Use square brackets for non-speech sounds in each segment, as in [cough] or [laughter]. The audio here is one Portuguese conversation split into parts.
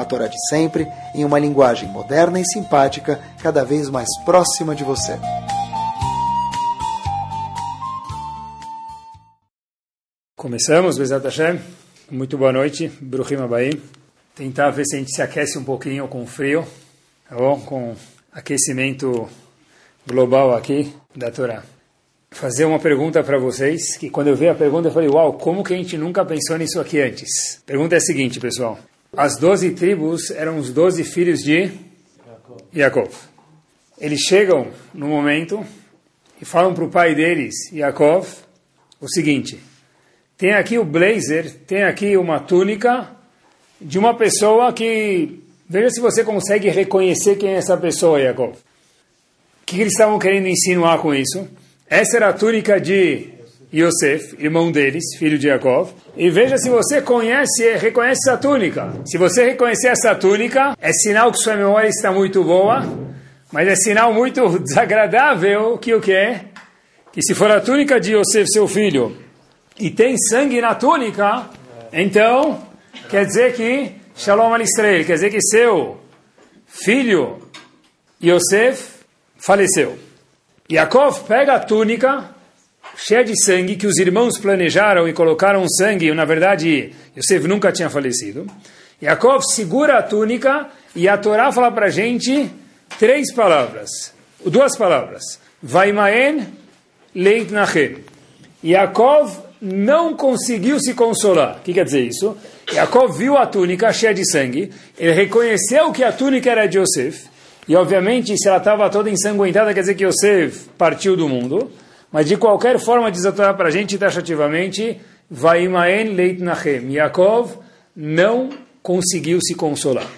a Torá de sempre, em uma linguagem moderna e simpática, cada vez mais próxima de você. Começamos, Bezat Hashem. Muito boa noite, Bruhim Abaim. Tentar ver se a gente se aquece um pouquinho com frio, tá bom? Com aquecimento global aqui da Torá. Fazer uma pergunta para vocês, que quando eu vi a pergunta eu falei, uau, como que a gente nunca pensou nisso aqui antes? Pergunta é a seguinte, pessoal. As doze tribos eram os doze filhos de Jacob. Eles chegam no momento e falam para o pai deles, Jacob, o seguinte: tem aqui o blazer, tem aqui uma túnica de uma pessoa que. Veja se você consegue reconhecer quem é essa pessoa, Jacob. O que eles estavam querendo insinuar com isso? Essa era a túnica de Yosef, irmão deles, filho de Jacob, e veja se você conhece, reconhece essa túnica. Se você reconhecer essa túnica, é sinal que sua memória está muito boa, mas é sinal muito [laughs] desagradável que o que é? Que se for a túnica de Yosef, seu filho, e tem sangue na túnica, então quer dizer que Shalom Alisrael, quer dizer que seu filho Yosef faleceu. Yaakov pega a túnica cheia de sangue, que os irmãos planejaram e colocaram sangue, na verdade, Yosef nunca tinha falecido. Yaakov segura a túnica e a Torá fala para a gente três palavras, duas palavras. Vaimaen leit nachem. Yaakov não conseguiu se consolar. O que quer dizer isso? Yaakov viu a túnica cheia de sangue, ele reconheceu que a túnica era de Yosef, e obviamente se ela estava toda ensanguentada, quer dizer que Yosef partiu do mundo. Mas de qualquer forma, diz a Torá para a gente taxativamente, Vaimaen Leit Nachem. Yaakov não conseguiu se consolar.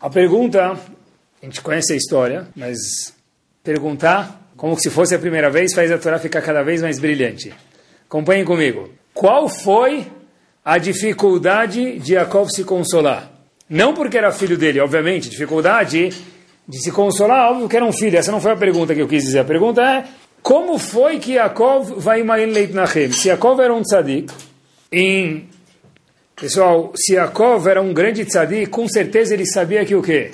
A pergunta, a gente conhece a história, mas perguntar como se fosse a primeira vez faz a Torá ficar cada vez mais brilhante. Acompanhem comigo. Qual foi a dificuldade de Jacob se consolar? Não porque era filho dele, obviamente, dificuldade de se consolar, óbvio que era um filho. Essa não foi a pergunta que eu quis dizer. A pergunta é como foi que Yaakov vai em Leit Nachem? Se Yaakov era um tzadik, em... pessoal, se Yaakov era um grande tzadik, com certeza ele sabia que o quê?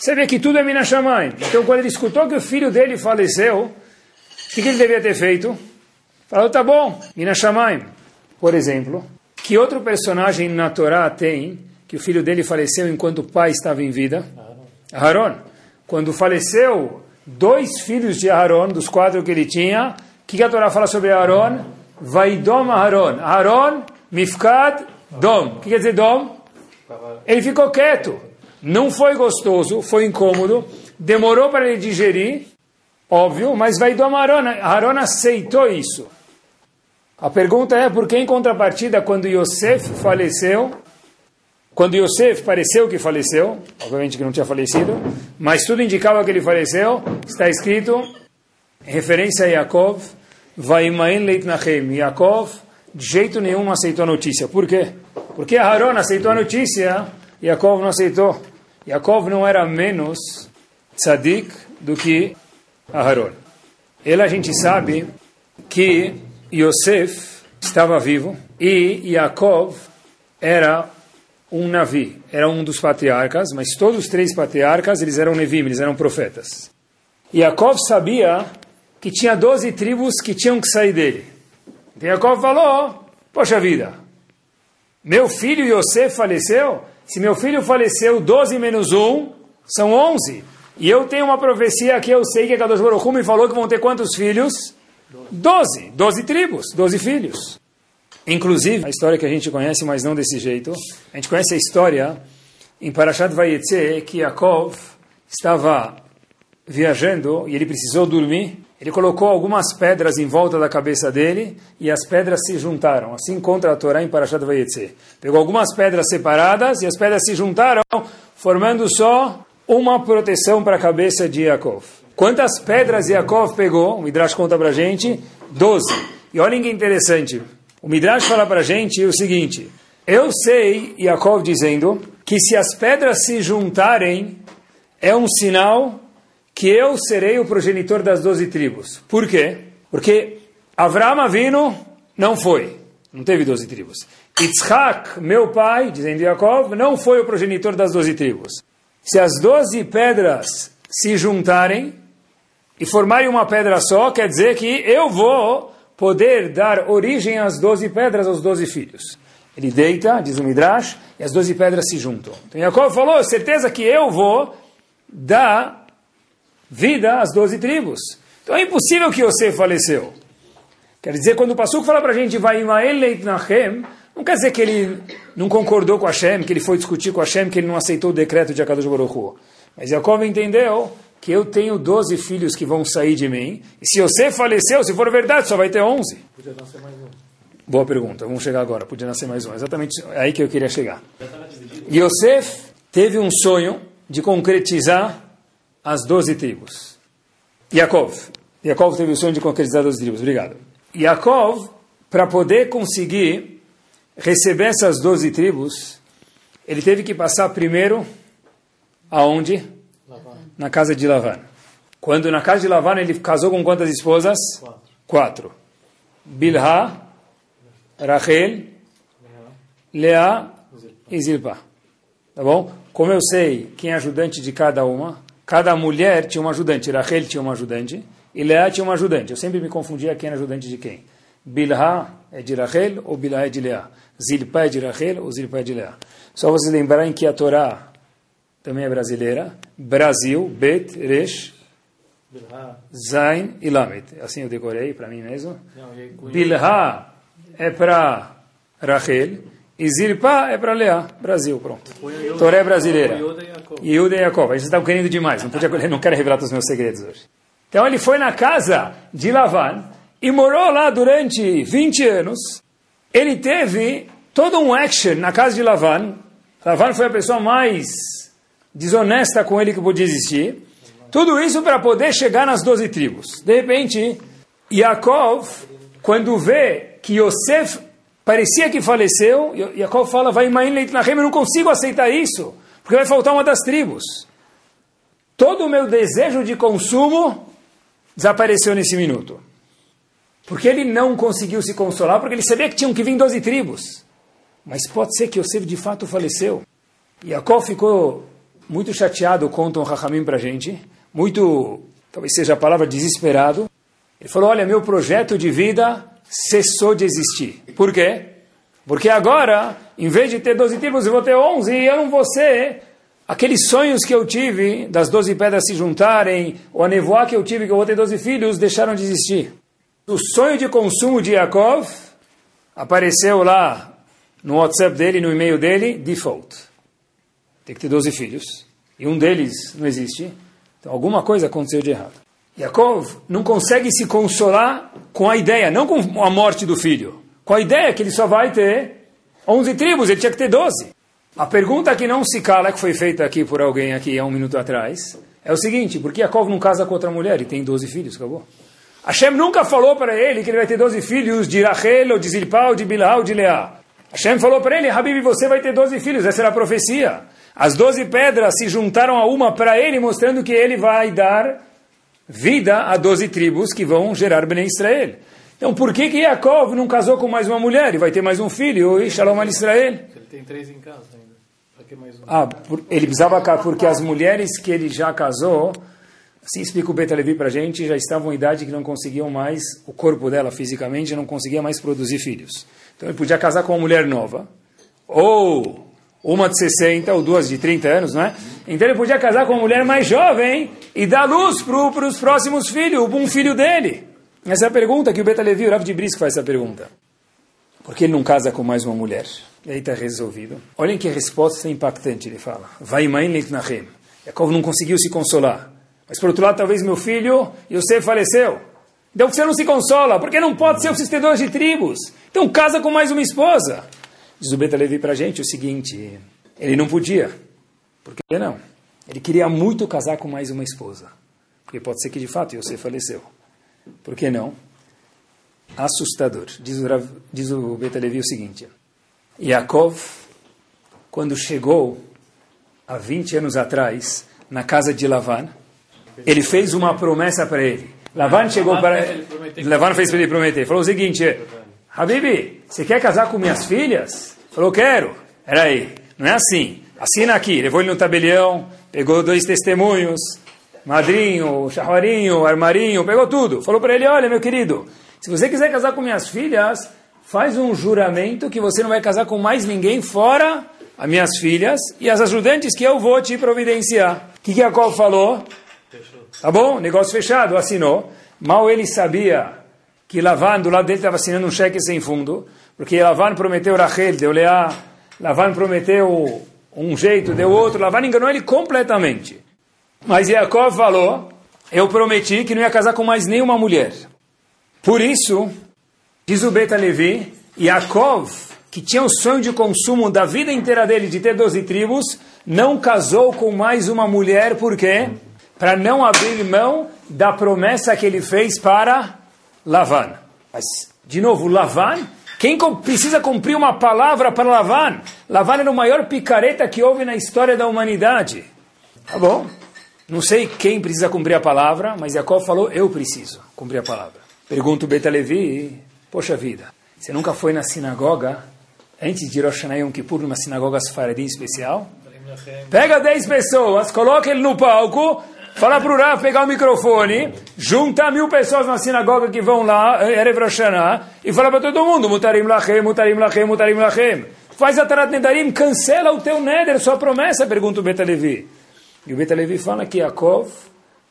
Sabia que tudo é Minashamayim. Então, quando ele escutou que o filho dele faleceu, o que, que ele devia ter feito? Falou, tá bom, Minashamayim. Por exemplo, que outro personagem na Torá tem que o filho dele faleceu enquanto o pai estava em vida? Aaron. Quando faleceu dois filhos de Aaron, dos quatro que ele tinha. O que a Torá fala sobre Aaron? Vaidom Aaron. Aaron, Mifkad, Dom. O que quer dizer Dom? Ele ficou quieto. Não foi gostoso, foi incômodo. Demorou para ele digerir, óbvio, mas Vaidom Aaron. Aaron aceitou isso. A pergunta é por que, em contrapartida, quando Yosef faleceu, quando Yosef pareceu que faleceu, obviamente que não tinha falecido, mas tudo indicava que ele faleceu, está escrito, em referência a Yaakov, Leit Nachem. Yaakov, de jeito nenhum, aceitou a notícia. Por quê? Porque Aaron aceitou a notícia, Yaakov não aceitou. Yaakov não era menos tzadik do que Aaron. Ele, a gente sabe que Yosef estava vivo e Yaakov era um Navi, era um dos patriarcas, mas todos os três patriarcas, eles eram Nevim, eles eram profetas. Yaakov sabia que tinha doze tribos que tinham que sair dele. Então Yaakov falou, poxa vida, meu filho Yosef faleceu? Se meu filho faleceu, 12 menos 1 são 11. E eu tenho uma profecia que eu sei que a Kadosh Baruch me falou que vão ter quantos filhos? 12. 12 tribos, 12 filhos. Inclusive, a história que a gente conhece, mas não desse jeito, a gente conhece a história em Parashat Vayetze, que Yaakov estava viajando e ele precisou dormir. Ele colocou algumas pedras em volta da cabeça dele e as pedras se juntaram. Assim contra a Torá em Parashat Vayetze. Pegou algumas pedras separadas e as pedras se juntaram, formando só uma proteção para a cabeça de Yaakov. Quantas pedras Yaakov pegou? O Midrash conta para gente, 12. E olhem que interessante, o Midrash fala para a gente o seguinte, eu sei, Yaakov dizendo, que se as pedras se juntarem, é um sinal que eu serei o progenitor das doze tribos. Por quê? Porque Avram Avinu não foi, não teve doze tribos. Yitzhak, meu pai, dizendo Yaakov, não foi o progenitor das doze tribos. Se as doze pedras se juntarem e formarem uma pedra só, quer dizer que eu vou poder dar origem às doze pedras, aos doze filhos. Ele deita, diz o Midrash, e as doze pedras se juntam. Então Yaakov falou, certeza que eu vou dar vida às doze tribos. Então é impossível que você faleceu. Quer dizer, quando o Passuco fala para a gente, vai Nachem, não quer dizer que ele não concordou com Hashem, que ele foi discutir com Hashem, que ele não aceitou o decreto de Akadosh Baruch Hu. Mas Jacob entendeu que eu tenho 12 filhos que vão sair de mim, e se você faleceu, se for verdade, só vai ter 11. Podia nascer mais um. Boa pergunta, vamos chegar agora. Podia nascer mais um. Exatamente aí que eu queria chegar. Yosef teve um sonho de concretizar as 12 tribos. Yaakov. Yaakov teve o sonho de concretizar as 12 tribos. Obrigado. Yaakov, para poder conseguir receber essas 12 tribos, ele teve que passar primeiro aonde? Na casa de Lavan. Quando na casa de Lavan ele casou com quantas esposas? Quatro. Quatro. Bilha, Rachel, Lea e Zilpa. Tá bom? Como eu sei quem é ajudante de cada uma, cada mulher tinha uma ajudante. Rachel tinha uma ajudante e Lea tinha uma ajudante. Eu sempre me confundia quem era ajudante de quem. Bilha é de Rachel ou Bilha é de Lea. Zilpa é de Rachel ou Zilpa é de Lea. Só vocês lembrarem que a Torá também é brasileira. Brasil, Bet, Resh, Zain e Lamed. Assim eu decorei para mim mesmo. Bilha é para Rachel e Zilpa é para Leá. Brasil, pronto. Toré é brasileira. Yehuda e Yaakov. A gente está querendo demais. Não, podia, [laughs] não quero revelar todos os meus segredos hoje. Então ele foi na casa de Lavan e morou lá durante 20 anos. Ele teve todo um action na casa de Lavan. Lavan foi a pessoa mais desonesta com ele que podia existir. Tudo isso para poder chegar nas 12 tribos. De repente, Yaakov, quando vê que Yosef parecia que faleceu, Yaakov fala, vai eu não consigo aceitar isso, porque vai faltar uma das tribos. Todo o meu desejo de consumo desapareceu nesse minuto. Porque ele não conseguiu se consolar, porque ele sabia que tinham que vir 12 tribos. Mas pode ser que Yosef de fato faleceu. Yaakov ficou muito chateado, contam Rahamim para a gente, muito, talvez seja a palavra desesperado. Ele falou, olha, meu projeto de vida cessou de existir. Por quê? Porque agora, em vez de ter 12 tribos, eu vou ter 11 e eu não vou ser aqueles sonhos que eu tive, das 12 pedras se juntarem, ou a nevoa que eu tive, que eu vou ter 12 filhos, deixaram de existir. O sonho de consumo de Yaakov apareceu lá no WhatsApp dele, no e-mail dele, default tem que ter 12 filhos, e um deles não existe, então alguma coisa aconteceu de errado. Yaakov não consegue se consolar com a ideia, não com a morte do filho, com a ideia que ele só vai ter 11 tribos, ele tinha que ter 12. A pergunta que não se cala, que foi feita aqui por alguém aqui há um minuto atrás, é o seguinte, por que Yaakov não casa com outra mulher e tem 12 filhos, acabou? Hashem nunca falou para ele que ele vai ter 12 filhos de Rachel, ou de Zilpah, ou de Bilhah, ou de Leá. Hashem falou para ele, Habib, você vai ter 12 filhos, essa era a profecia. As doze pedras se juntaram a uma para ele, mostrando que ele vai dar vida a doze tribos que vão gerar Bnei Israel. Então, por que que Yaakov não casou com mais uma mulher e vai ter mais um filho? E Shalom al Israel. Ele tem três em casa ainda. Um? Ah, por, ele precisava casar, porque as mulheres que ele já casou, assim explica o Beta Levi para a gente, já estavam em idade que não conseguiam mais, o corpo dela fisicamente não conseguia mais produzir filhos. Então ele podia casar com uma mulher nova, ou uma de 60 ou duas de 30 anos, não é? Então ele podia casar com uma mulher mais jovem e dar luz para os próximos filhos, um filho dele. Essa é a pergunta que o Beta Levi, o Rav de Brisk, faz essa pergunta. Por que ele não casa com mais uma mulher? E aí está resolvido. Olhem que resposta impactante ele fala. Vai mãe. Jacob não conseguiu se consolar. Mas por outro lado, talvez meu filho, Yosef faleceu. Então você não se consola, porque não pode ser o sistema de tribos. Então casa com mais uma esposa. Diz o Beta Levi para a gente o seguinte, ele não podia. Por que não? Ele queria muito casar com mais uma esposa. Porque pode ser que de fato Yosef faleceu. Por que não? Assustador. Diz o, Rav, diz o Betalevi o seguinte: Yaakov, quando chegou há 20 anos atrás na casa de Lavan, ele fez uma promessa para ele. Lavan chegou para. Lavan fez para ele prometer. Falou o seguinte: Habibi, você quer casar com minhas filhas? Falou, quero. Era aí. Não é assim. Assina aqui. Levou ele no tabelião, pegou dois testemunhos, madrinho, charruarinho, armarinho, pegou tudo. Falou para ele: olha, meu querido, se você quiser casar com minhas filhas, faz um juramento que você não vai casar com mais ninguém fora as minhas filhas e as ajudantes que eu vou te providenciar. O que, que Jacob falou? Tá bom, negócio fechado, assinou. Mal ele sabia que Lavan, do lado dele, estava assinando um cheque sem fundo, porque Lavan prometeu Rachel, deu Leá, Lavan prometeu um jeito, deu outro, Lavan enganou ele completamente. Mas Jacob falou, eu prometi que não ia casar com mais nenhuma mulher. Por isso, diz o Beta Levi, Yaakov, que tinha o sonho de consumo da vida inteira dele de ter 12 tribos, não casou com mais uma mulher, por quê? Para não abrir mão da promessa que ele fez para Lavan. Mas, de novo, Lavan, quem precisa cumprir uma palavra para Lavan? Lavan era o maior picareta que houve na história da humanidade. Tá bom? Não sei quem precisa cumprir a palavra, mas Jacob falou, eu preciso cumprir a palavra. Pergunta o Beta Levi, poxa vida, você nunca foi na sinagoga antes de Rosh Hashanah Yom Kippur, numa sinagoga Sfaradi especial? Pega 10 pessoas, coloca ele no palco, fala para o Rav pegar o microfone, junta mil pessoas na sinagoga que vão lá, Erev Rosh e fala para todo mundo, Mutarim Lachem, Mutarim Lachem, Mutarim Lachem. Faz a Tarat Nedarim, cancela o teu Neder, sua promessa, pergunta o Beta Levi. E o Beta Levi fala que Yaakov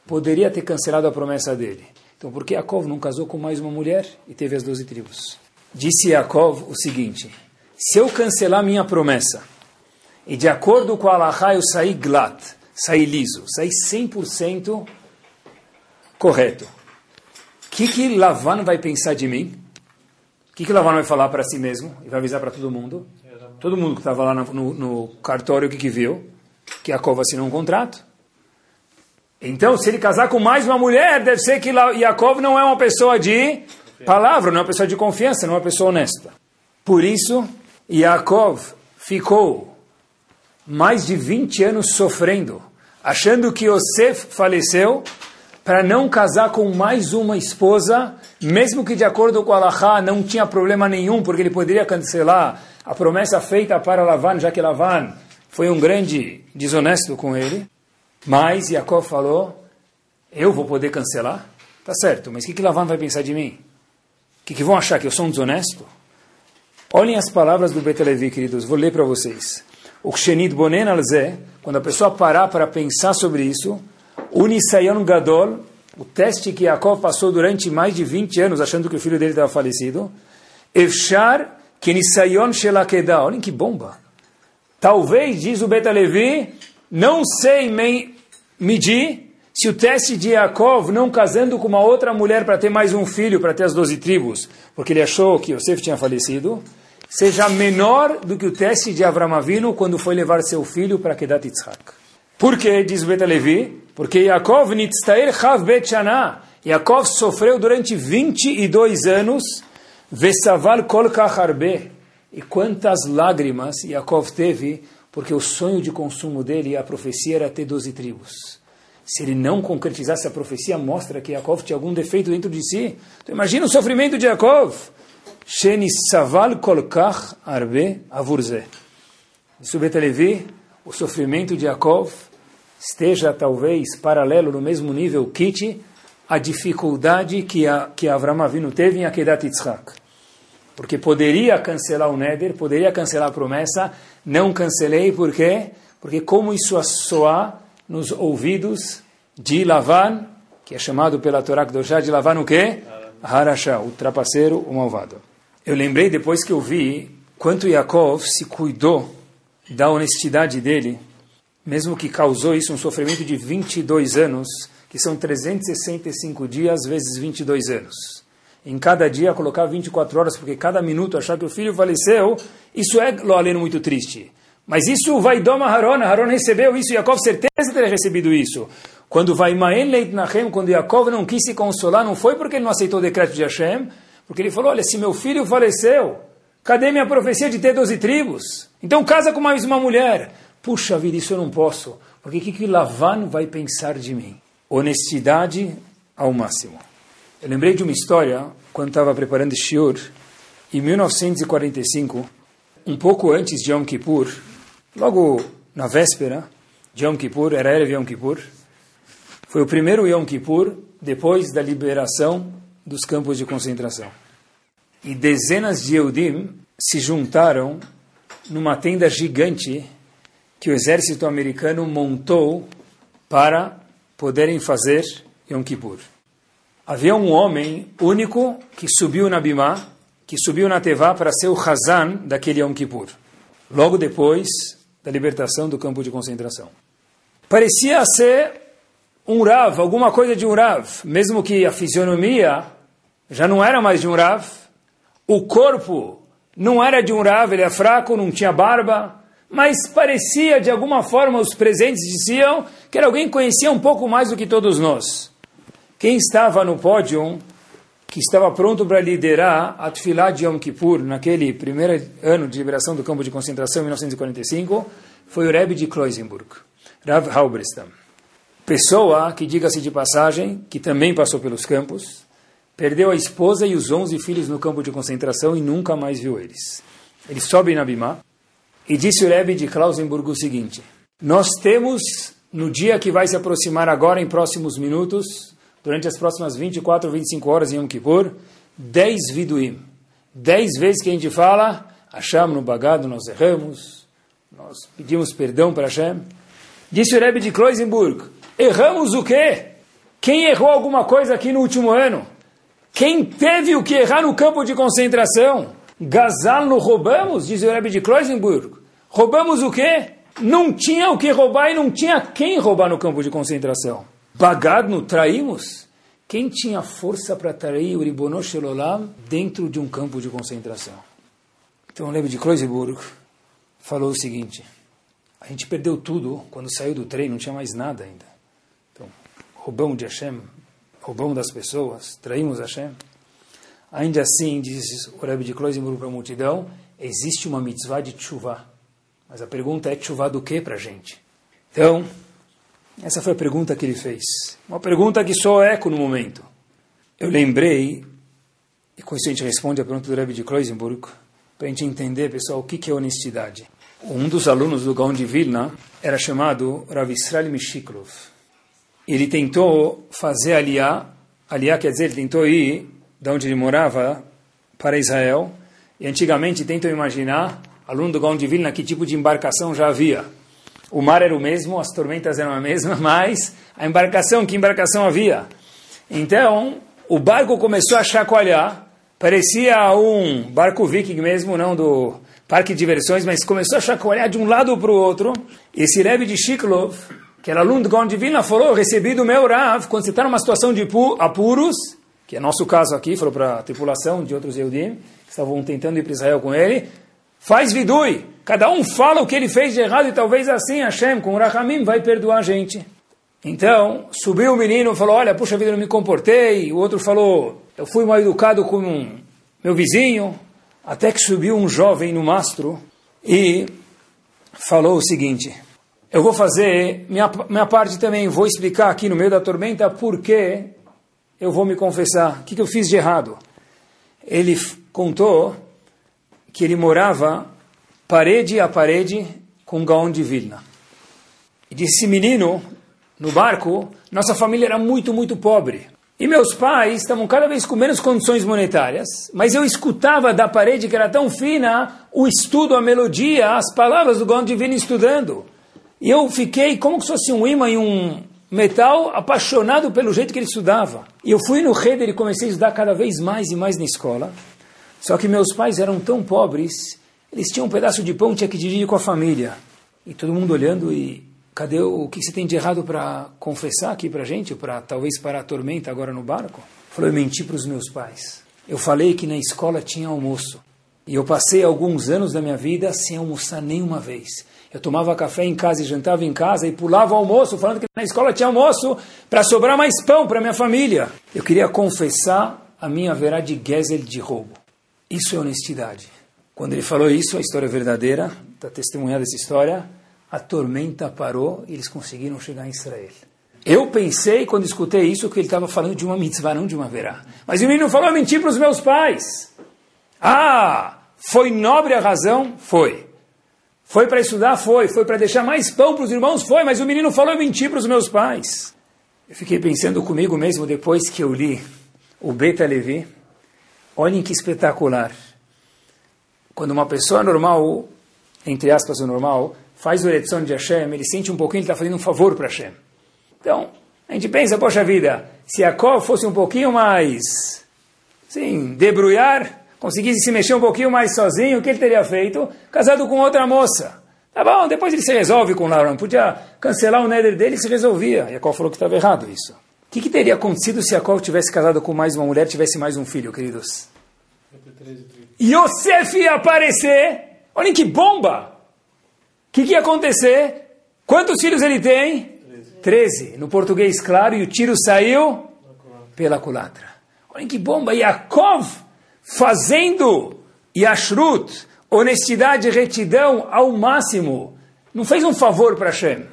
poderia ter cancelado a promessa dele. Então, por que Yaakov não casou com mais uma mulher e teve as doze tribos? Disse Yaakov o seguinte: se eu cancelar minha promessa e de acordo com a Allahá eu sair glat, sair liso, sair 100% correto, o que, que Lavan vai pensar de mim? O que, que Lavan vai falar para si mesmo e vai avisar para todo mundo? Todo mundo que estava lá no, no, cartório, o que, que viu? Que Yaakov assinou um contrato. Então, se ele casar com mais uma mulher, deve ser que Yaakov não é uma pessoa de palavra, não é uma pessoa de confiança, não é uma pessoa honesta. Por isso, Yaakov ficou mais de 20 anos sofrendo, achando que Yosef faleceu, para não casar com mais uma esposa, mesmo que de acordo com Allah não tinha problema nenhum, porque ele poderia cancelar a promessa feita para Lavan, já que Lavan foi um grande desonesto com ele. Mas Yaakov falou, eu vou poder cancelar? Tá certo, mas o que, que Lavan vai pensar de mim? O que, que vão achar, que eu sou um desonesto? Olhem as palavras do Betelevi, queridos, vou ler para vocês. O Kshenit Bonen Alze, quando a pessoa parar para pensar sobre isso, o Gadol, o teste que Yaakov passou durante mais de 20 anos, achando que o filho dele estava falecido, Efshar Kenisayon Shelakeda, olhem que bomba. Talvez, diz o Betalevi, não sei medir se o teste de Yaakov não casando com uma outra mulher para ter mais um filho, para ter as doze tribos, porque ele achou que Yosef tinha falecido, seja menor do que o teste de Avram Avinu quando foi levar seu filho para Kedat Yitzhak. Por quê? Diz Bet Levi, porque Yaakov nitztair chav bet shana. Yaakov sofreu durante 22 anos, vesaval kol kacharbe. E quantas lágrimas Yaakov teve porque o sonho de consumo dele, a profecia era ter 12 tribos. Se ele não concretizasse a profecia, mostra que Yaakov tinha algum defeito dentro de si. Então imagina o sofrimento de Yaakov. Sheni saval kolkach arbe avurze. Isso Betelevi, o sofrimento de Yaakov esteja talvez paralelo no mesmo nível kit a dificuldade que a, que Avram Avinu teve em Akedat Yitzhak. Porque poderia cancelar o Neder, poderia cancelar a promessa, não cancelei, por quê? Porque como isso soar nos ouvidos de Lavan, que é chamado pela Torá Kedoshá de Lavan o quê? Harashá, o trapaceiro, o malvado. Eu lembrei depois que eu vi quanto Yaakov se cuidou da honestidade dele, mesmo que causou isso um sofrimento de 22 anos, que são 365 dias vezes 22 anos. Em cada dia colocar 24 horas, porque cada minuto achar que o filho faleceu, isso é lo aleno muito triste. Mas isso vai Doma Haron, Haron recebeu isso, Yaakov certeza teria recebido isso. Quando vai Maen Leit Nachem, quando Yaakov não quis se consolar, não foi porque ele não aceitou o decreto de Hashem, porque ele falou, olha, se meu filho faleceu, cadê minha profecia de ter doze tribos? Então casa com mais uma mulher. Puxa vida, isso eu não posso. Porque o que, que Lavan vai pensar de mim? Honestidade ao máximo. Eu lembrei de uma história, quando estava preparando Shiur, em 1945, um pouco antes de Yom Kippur, logo na véspera de Yom Kippur, era Erev Yom Kippur, foi o primeiro Yom Kippur depois da liberação dos campos de concentração. E dezenas de Eudim se juntaram numa tenda gigante que o exército americano montou para poderem fazer Yom Kippur. Havia um homem único que subiu na Bimá, que subiu na Tevá para ser o Hazan daquele Yom Kippur, logo depois da libertação do campo de concentração. Parecia ser um Rav, alguma coisa de um Rav, mesmo que a fisionomia já não era mais de um Rav, o corpo não era de um Rav, ele é fraco, não tinha barba, mas parecia, de alguma forma, os presentes diziam que era alguém que conhecia um pouco mais do que todos nós. Quem estava no pódio, que estava pronto para liderar a Tfilah de Yom Kippur, naquele primeiro ano de liberação do campo de concentração, em 1945, foi o Rebbe de Kloisenburg, Rav Halberstam. Pessoa que, diga-se de passagem, que também passou pelos campos, perdeu a esposa e os 11 filhos no campo de concentração e nunca mais viu eles. Ele sobe na Bimá, e disse o Rebbe de Klausenburg o seguinte: Nós temos, no dia que vai se aproximar agora, em próximos minutos, durante as próximas 24 ou 25 horas em Yom Kippur, 10 viduim. 10 vezes que a gente fala, achamos no bagado, nós erramos, nós pedimos perdão para Hashem. Disse o Rebbe de Klausenburg: Erramos o quê? Quem errou alguma coisa aqui no último ano? Quem teve o que errar no campo de concentração? Gazal no roubamos, diz o Rebbe de Kloisenburg. Roubamos o quê? Não tinha o que roubar e não tinha quem roubar no campo de concentração. Bagadno, traímos? Quem tinha força para trair o Ribono Shelolam dentro de um campo de concentração? Então o Rebbe de Kloisenburg falou o seguinte, a gente perdeu tudo quando saiu do trem, não tinha mais nada ainda. Então, roubamos de Hashem, roubamos das pessoas, traímos Hashem. Ainda assim, diz o Rebbe de Kloisenburg para a multidão, existe uma mitzvah de tshuva. Mas a pergunta é tshuva do que para a gente? Então, essa foi a pergunta que ele fez. Uma pergunta que só eco no momento. Eu lembrei, e com isso a gente responde a pergunta do Rebbe de Kloisenburg, para a gente entender, pessoal, o que é honestidade. Um dos alunos do Gaon de Vilna era chamado Rav Israel Mishiklov. Ele tentou fazer aliá, aliá quer dizer, ele tentou ir de onde ele morava para Israel. E antigamente, tentam imaginar, aluno do Gaon de Vilna, que tipo de embarcação já havia. O mar era o mesmo, as tormentas eram a mesma, [laughs] mas a embarcação, que embarcação havia? Então, o barco começou a chacoalhar, parecia um barco viking mesmo, não do parque de diversões, mas começou a chacoalhar de um lado para o outro. Esse Rebbe de Shiklov, que era aluno do Gaon de falou, recebi do meu Rav, quando você está numa situação de apuros, que é nosso caso aqui, falou para a tripulação de outros Eudim, que estavam tentando ir para Israel com ele, faz vidui, cada um fala o que ele fez de errado e talvez assim Hashem, com Rahamim, vai perdoar a gente. Então, subiu o menino falou, olha, puxa vida, eu não me comportei, o outro falou, eu fui mal educado com um, meu vizinho, até que subiu um jovem no mastro e falou o seguinte, eu vou fazer minha, minha parte também, vou explicar aqui no meio da tormenta por que eu vou me confessar. O que, que eu fiz de errado? Ele contou que ele morava parede a parede com Gaon de Vilna. E disse, menino, no barco, nossa família era muito, muito pobre. E meus pais estavam cada vez com menos condições monetárias, mas eu escutava da parede que era tão fina o estudo, a melodia, as palavras do Gaon de Vilna estudando. E eu fiquei como se fosse um imã e um, metal, apaixonado pelo jeito que ele estudava. E eu fui no Heder e comecei a estudar cada vez mais e mais na escola. Só que meus pais eram tão pobres, eles tinham um pedaço de pão, tinha que dividir com a família. E todo mundo olhando e cadê o, o que você tem de errado para confessar aqui para gente, para talvez parar a tormenta agora no barco? Falou, eu menti para os meus pais. Eu falei que na escola tinha almoço. E eu passei alguns anos da minha vida sem almoçar nenhuma vez. Eu tomava café em casa e jantava em casa e pulava o almoço, falando que na escola tinha almoço para sobrar mais pão para minha família. Eu queria confessar a minha verá de Gezel de roubo. Isso é honestidade. Quando ele falou isso, a história é verdadeira, está testemunhada essa história, a tormenta parou e eles conseguiram chegar em Israel. Eu pensei, quando escutei isso, que ele estava falando de uma mitzvah, não de uma verá. Mas o menino falou mentir para os meus pais. Ah, foi nobre a razão? Foi. Foi para estudar? Foi. Foi para deixar mais pão para os irmãos? Foi. Mas o menino falou mentir para os meus pais. Eu fiquei pensando comigo mesmo depois que eu li o Beta Levi. Olhem que espetacular. Quando uma pessoa normal, entre aspas, o normal, faz o eleição de Hashem, ele sente um pouquinho, ele está fazendo um favor para Hashem. Então, a gente pensa, poxa vida, se Jacob fosse um pouquinho mais, sim, debrulhar, conseguisse se mexer um pouquinho mais sozinho, o que ele teria feito? Casado com outra moça. Tá bom, depois ele se resolve com Laura. Podia cancelar o nether dele e se resolvia. Jacob falou que estava errado isso. O que, que, teria acontecido se Jacob tivesse casado com mais uma mulher tivesse mais um filho, queridos? Yosef ia aparecer. Olhem que bomba! O que, que ia acontecer? Quantos filhos ele tem? 13. No português, claro, e o tiro saiu pela culatra. Olhem que bomba! Yaakov fazendo Yashrut, honestidade e retidão ao máximo. Não fez um favor para Hashem.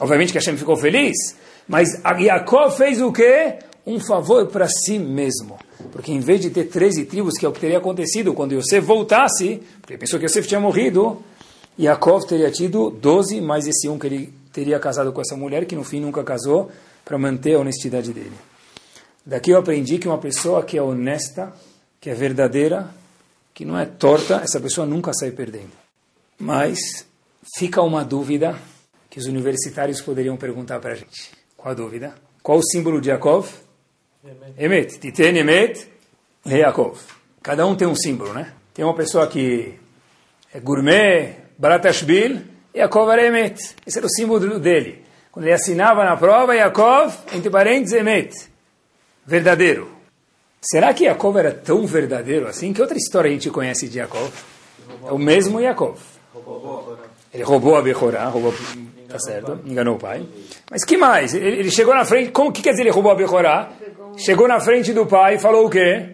Obviamente que Hashem ficou feliz, mas Yaakov fez o quê? Um favor para si mesmo. Porque em vez de ter 13 tribos, que é o que teria acontecido quando Yosef voltasse, porque ele pensou que Yosef tinha morrido, Yaakov teria tido 12, mais esse um que ele teria casado com essa mulher, que no fim nunca casou, para manter a honestidade dele. Daqui eu aprendi que uma pessoa que é honesta, que é verdadeira, que não é torta, essa pessoa nunca sai perdendo. Mas fica uma dúvida que os universitários poderiam perguntar para a gente. Qual a dúvida? Qual o símbolo de Yaakov? Emet. Titen Emet Yaakov. Cada um tem um símbolo, né? Tem uma pessoa que é gourmet, Baratashbil, Yaakov era Emet. Esse era o símbolo dele. Quando ele assinava na prova, Yaakov, entre parênteses, Emet. Verdadeiro. Será que Yaakov era tão verdadeiro assim? Que outra história a gente conhece de Yaakov? É o mesmo Yaakov. Ele roubou a Bechorá, roubou, tá certo, enganou o pai. Mas que mais? Ele, ele chegou na frente, como que quer dizer ele roubou a Bechorá? Chegou na frente do pai e falou o quê?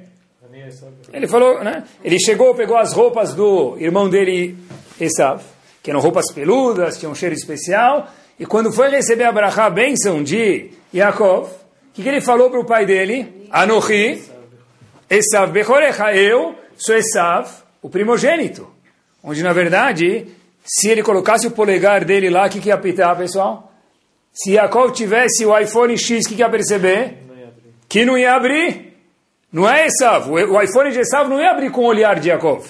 Ele falou, né? Ele chegou, pegou as roupas do irmão dele, Esav, que eram roupas peludas, tinham um cheiro especial, e quando foi receber a a bênção de Yaakov, o que, que ele falou para o pai dele? Anohi, Esav Bechorecha, eu sou Esav, o primogênito. Onde, na verdade, se ele colocasse o polegar dele lá, o que, que ia apitar, pessoal? Se Yaakov tivesse o iPhone X, o que, que ia perceber? Que não ia abrir. Não é Esav. O iPhone de Esav não ia abrir com o olhar de Yaakov.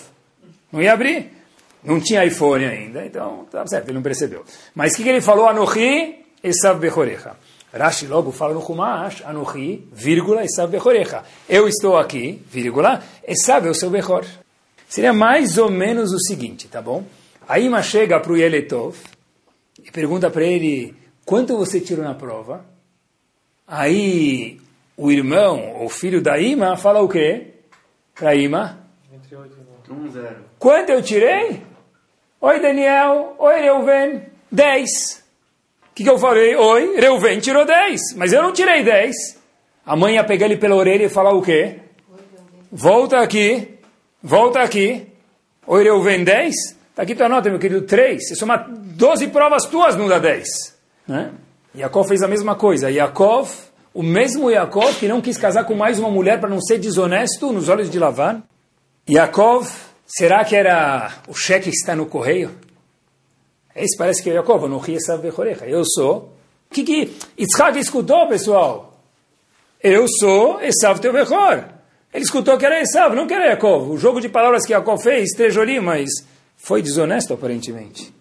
Não ia abrir. Não tinha iPhone ainda, então tá certo, ele não percebeu. Mas o que, que ele falou? Anohi Esav Bechorecha. Rashi logo fala no Kumash, Anohi, vírgula, Esav Bechorecha. Eu estou aqui, vírgula, Esav é o seu Bechor. Seria mais ou menos o seguinte, tá bom? A Ima chega para o Yeletov e pergunta para ele, quanto você tirou na prova? Aí o irmão, o filho da Ima, fala o quê? Para Ima? Entre 8 e 9. 1, 0. Quanto eu tirei? Oi, Daniel. Oi, Reuven. 10. Que, que eu falei? Oi, Reuven tirou 10. Mas eu não tirei 10. A mãe ia pegar ele pela orelha e falar o quê? Volta aqui. Volta aqui. Oi, Reuven, 10. Está aqui tua nota, meu querido, 3. Você soma 12 provas tuas, não dá 10. Né? Fez a mesma coisa. Yaakov, o mesmo Yaakov que não quis casar com mais uma mulher para não ser desonesto nos olhos de Lavan. Yaakov, será que era o cheque que está no correio? Esse parece que é Yaakov, não ria Eu sou. O que, que Yitzhak escutou, pessoal? Eu sou Esav teu Bechor. Ele escutou que era Esav, não que era Yaakov. O jogo de palavras que Yaakov fez, ali, mas foi desonesto aparentemente.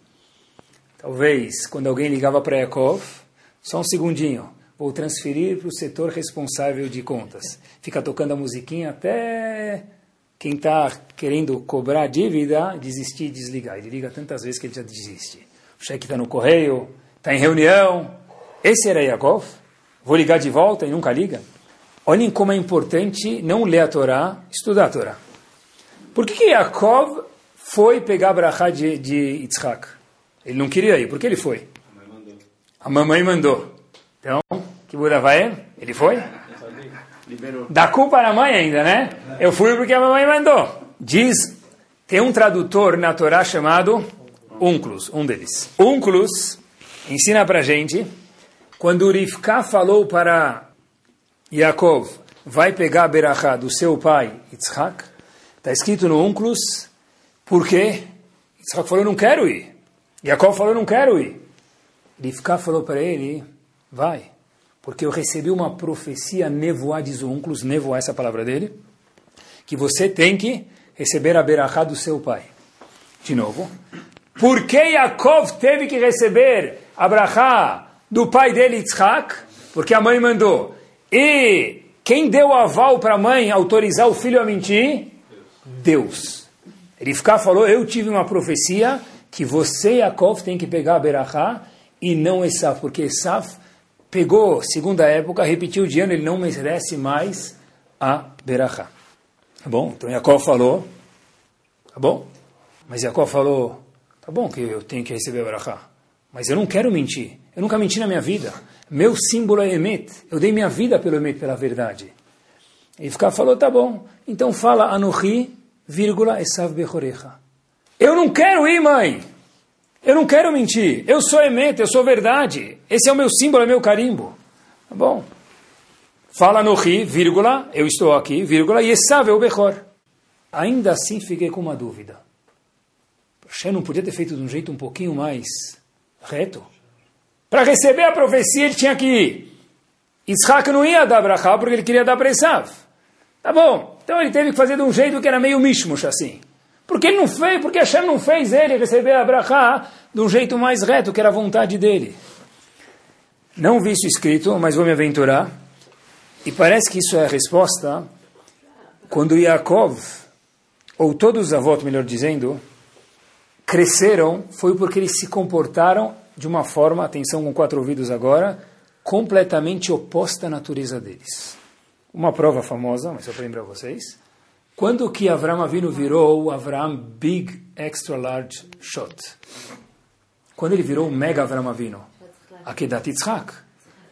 Talvez, quando alguém ligava para Yaakov, só um segundinho, vou transferir para o setor responsável de contas. Fica tocando a musiquinha até quem está querendo cobrar dívida desistir e desligar. Ele liga tantas vezes que ele já desiste. O cheque está no correio, está em reunião. Esse era Yaakov? Vou ligar de volta e nunca liga? Olhem como é importante não ler a Torá, estudar a Torá. Por que, que Yaakov foi pegar a brachá de, de Yitzhak? Ele não queria ir. Por que ele foi? A mamãe mandou. Então, que Buda vai? Ele foi? Liberou. Dá culpa na mãe ainda, né? Eu fui porque a mamãe mandou. Diz, tem um tradutor na Torá chamado Unclus, um deles. Unclus ensina pra gente, quando Rivka falou para Yaakov, vai pegar a berachá do seu pai, Yitzhak, está escrito no Unclus, por quê? Yitzhak falou, não quero ir. Yaakov falou, não quero ir. Rivka falou para ele, vai, porque eu recebi uma profecia nevoá, diz o Unclus, nevoá essa palavra dele, que você tem que receber a berachá do seu pai. De novo, por que Yaakov teve que receber a do pai dele, Yitzhak? Porque a mãe mandou. E quem deu aval para a mãe autorizar o filho a mentir? Deus. Rivka falou, eu tive uma profecia que você, Yaakov, tem que pegar a berachá e não Esaf, porque Esaf pegou, segunda época, repetiu de ano, ele não merece mais a berachá. Tá bom? Então Jacó falou, tá bom? Mas Jacó falou, tá bom que eu tenho que receber a berachá, mas eu não quero mentir. Eu nunca menti na minha vida. Meu símbolo é Emet. Eu dei minha vida pelo Emet, pela verdade. E ficar falou, tá bom. Então fala Anuhi, vírgula, Esav Bechorecha. Eu não quero ir, mãe. Eu não quero mentir. Eu sou Emet, eu sou verdade. Esse é o meu símbolo, é meu carimbo. Tá bom. Fala ri, vírgula, eu estou aqui, vírgula, e sabe o Bechor. Ainda assim fiquei com uma dúvida. Hashem não podia ter feito de um jeito um pouquinho mais reto? Para receber a profecia ele tinha que ir. Isaac não ia dar brachá porque ele queria dar para Esav. Tá bom, então ele teve que fazer de um jeito que era meio mishmush assim. Porque ele não fez, porque Hashem não fez ele receber a brachá de um jeito mais reto, que era a vontade dele. Não vi isso escrito, mas vou me aventurar. E parece que isso é a resposta quando Yaakov, ou todos os avós, melhor dizendo, cresceram, foi porque eles se comportaram de uma forma, atenção com quatro ouvidos agora, completamente oposta à natureza deles. Uma prova famosa, mas só para lembrar vocês, quando que Avram Avinu virou o Avram Big Extra Large Shot? Quando ele virou o Mega Avram Avinu? Akedat Yitzhak.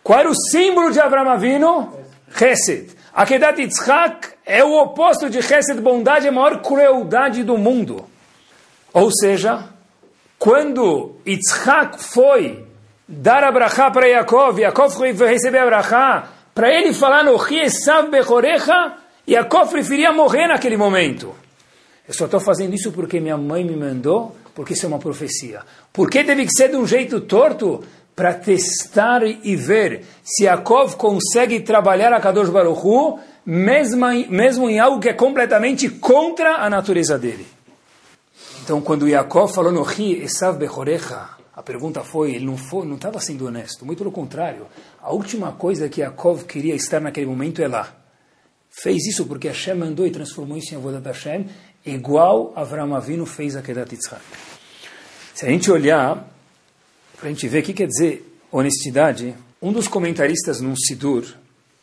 Qual era o símbolo de Avram Avinu? Chesed. Akedat Yitzhak é o oposto de Chesed, bondade, é a maior crueldade do mundo. Ou seja, quando Yitzhak foi dar a brachá para Yaakov, Yaakov foi receber a brachá, para ele falar no Chiesav Bechorecha, Yaakov preferia morrer naquele momento. Eu só estou fazendo isso porque minha mãe me mandou, porque isso é uma profecia. Por que teve que ser de um jeito torto? Para testar e ver se Yaakov consegue trabalhar a Kadosh Baruch Hu, mesmo, mesmo em algo que é completamente contra a natureza dele. Então, quando Yaakov falou no Ri, Esav Bechorecha, a pergunta foi, ele não foi, não estava sendo honesto, muito pelo contrário. A última coisa que Yaakov queria estar naquele momento é lá. Fez isso porque Hashem mandou e transformou isso em Avodat Hashem, igual Avram Avinu fez a Kedat Yitzhak. Se a gente olhar, para a gente ver o que quer dizer honestidade, um dos comentaristas num Sidur,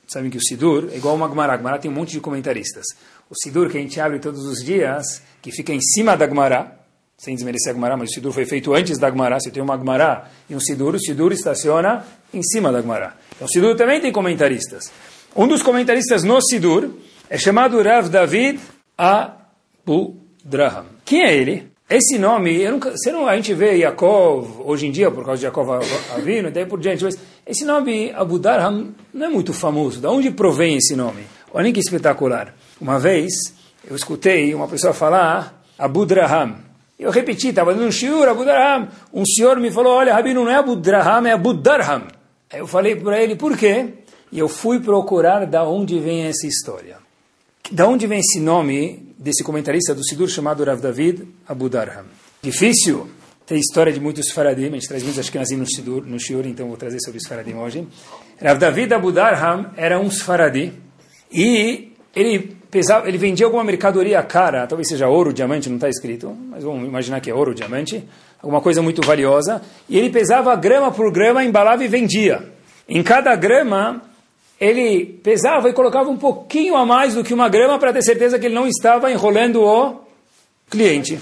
sabem que o Sidur é igual uma Gemara, a tem um monte de comentaristas. O Sidur que a gente abre todos os dias, que fica em cima da Gemara, sem desmerecer a Gemara, mas o Sidur foi feito antes da Gemara, se tem uma Gemara e um Sidur, o Sidur estaciona em cima da Gemara. Então o Sidur também tem comentaristas. Um dos comentaristas no Sidur é chamado Rav David Abu Draham. Quem é ele? Esse nome, nunca, você não, a gente vê Yaakov hoje em dia por causa de Yaakov Avino e daí por diante, mas esse nome Abu não é muito famoso. De onde provém esse nome? Olha que espetacular. Uma vez eu escutei uma pessoa falar Abu Draham. Eu repeti, estava dando um shiur, Abu. Um senhor me falou, olha, Rabino, não é Abu Draham, é Abu. Aí eu falei para ele, por quê? E eu fui procurar da onde vem essa história. Da onde vem esse nome desse comentarista do Sidur chamado Rav David Abu Darham? Difícil ter história de muitos faradim, a gente traz muitos Ashkenazim no Sidur, no Shiur, então vou trazer sobre os faradim hoje. Rav David Abu Darham era um faradi e ele pesava, ele vendia alguma mercadoria cara, talvez seja ouro, diamante, não está escrito, mas vamos imaginar que é ouro, diamante, alguma coisa muito valiosa, e ele pesava grama por grama, embalava e vendia. Em cada grama ele pesava e colocava um pouquinho a mais do que uma grama para ter certeza que ele não estava enrolando o cliente.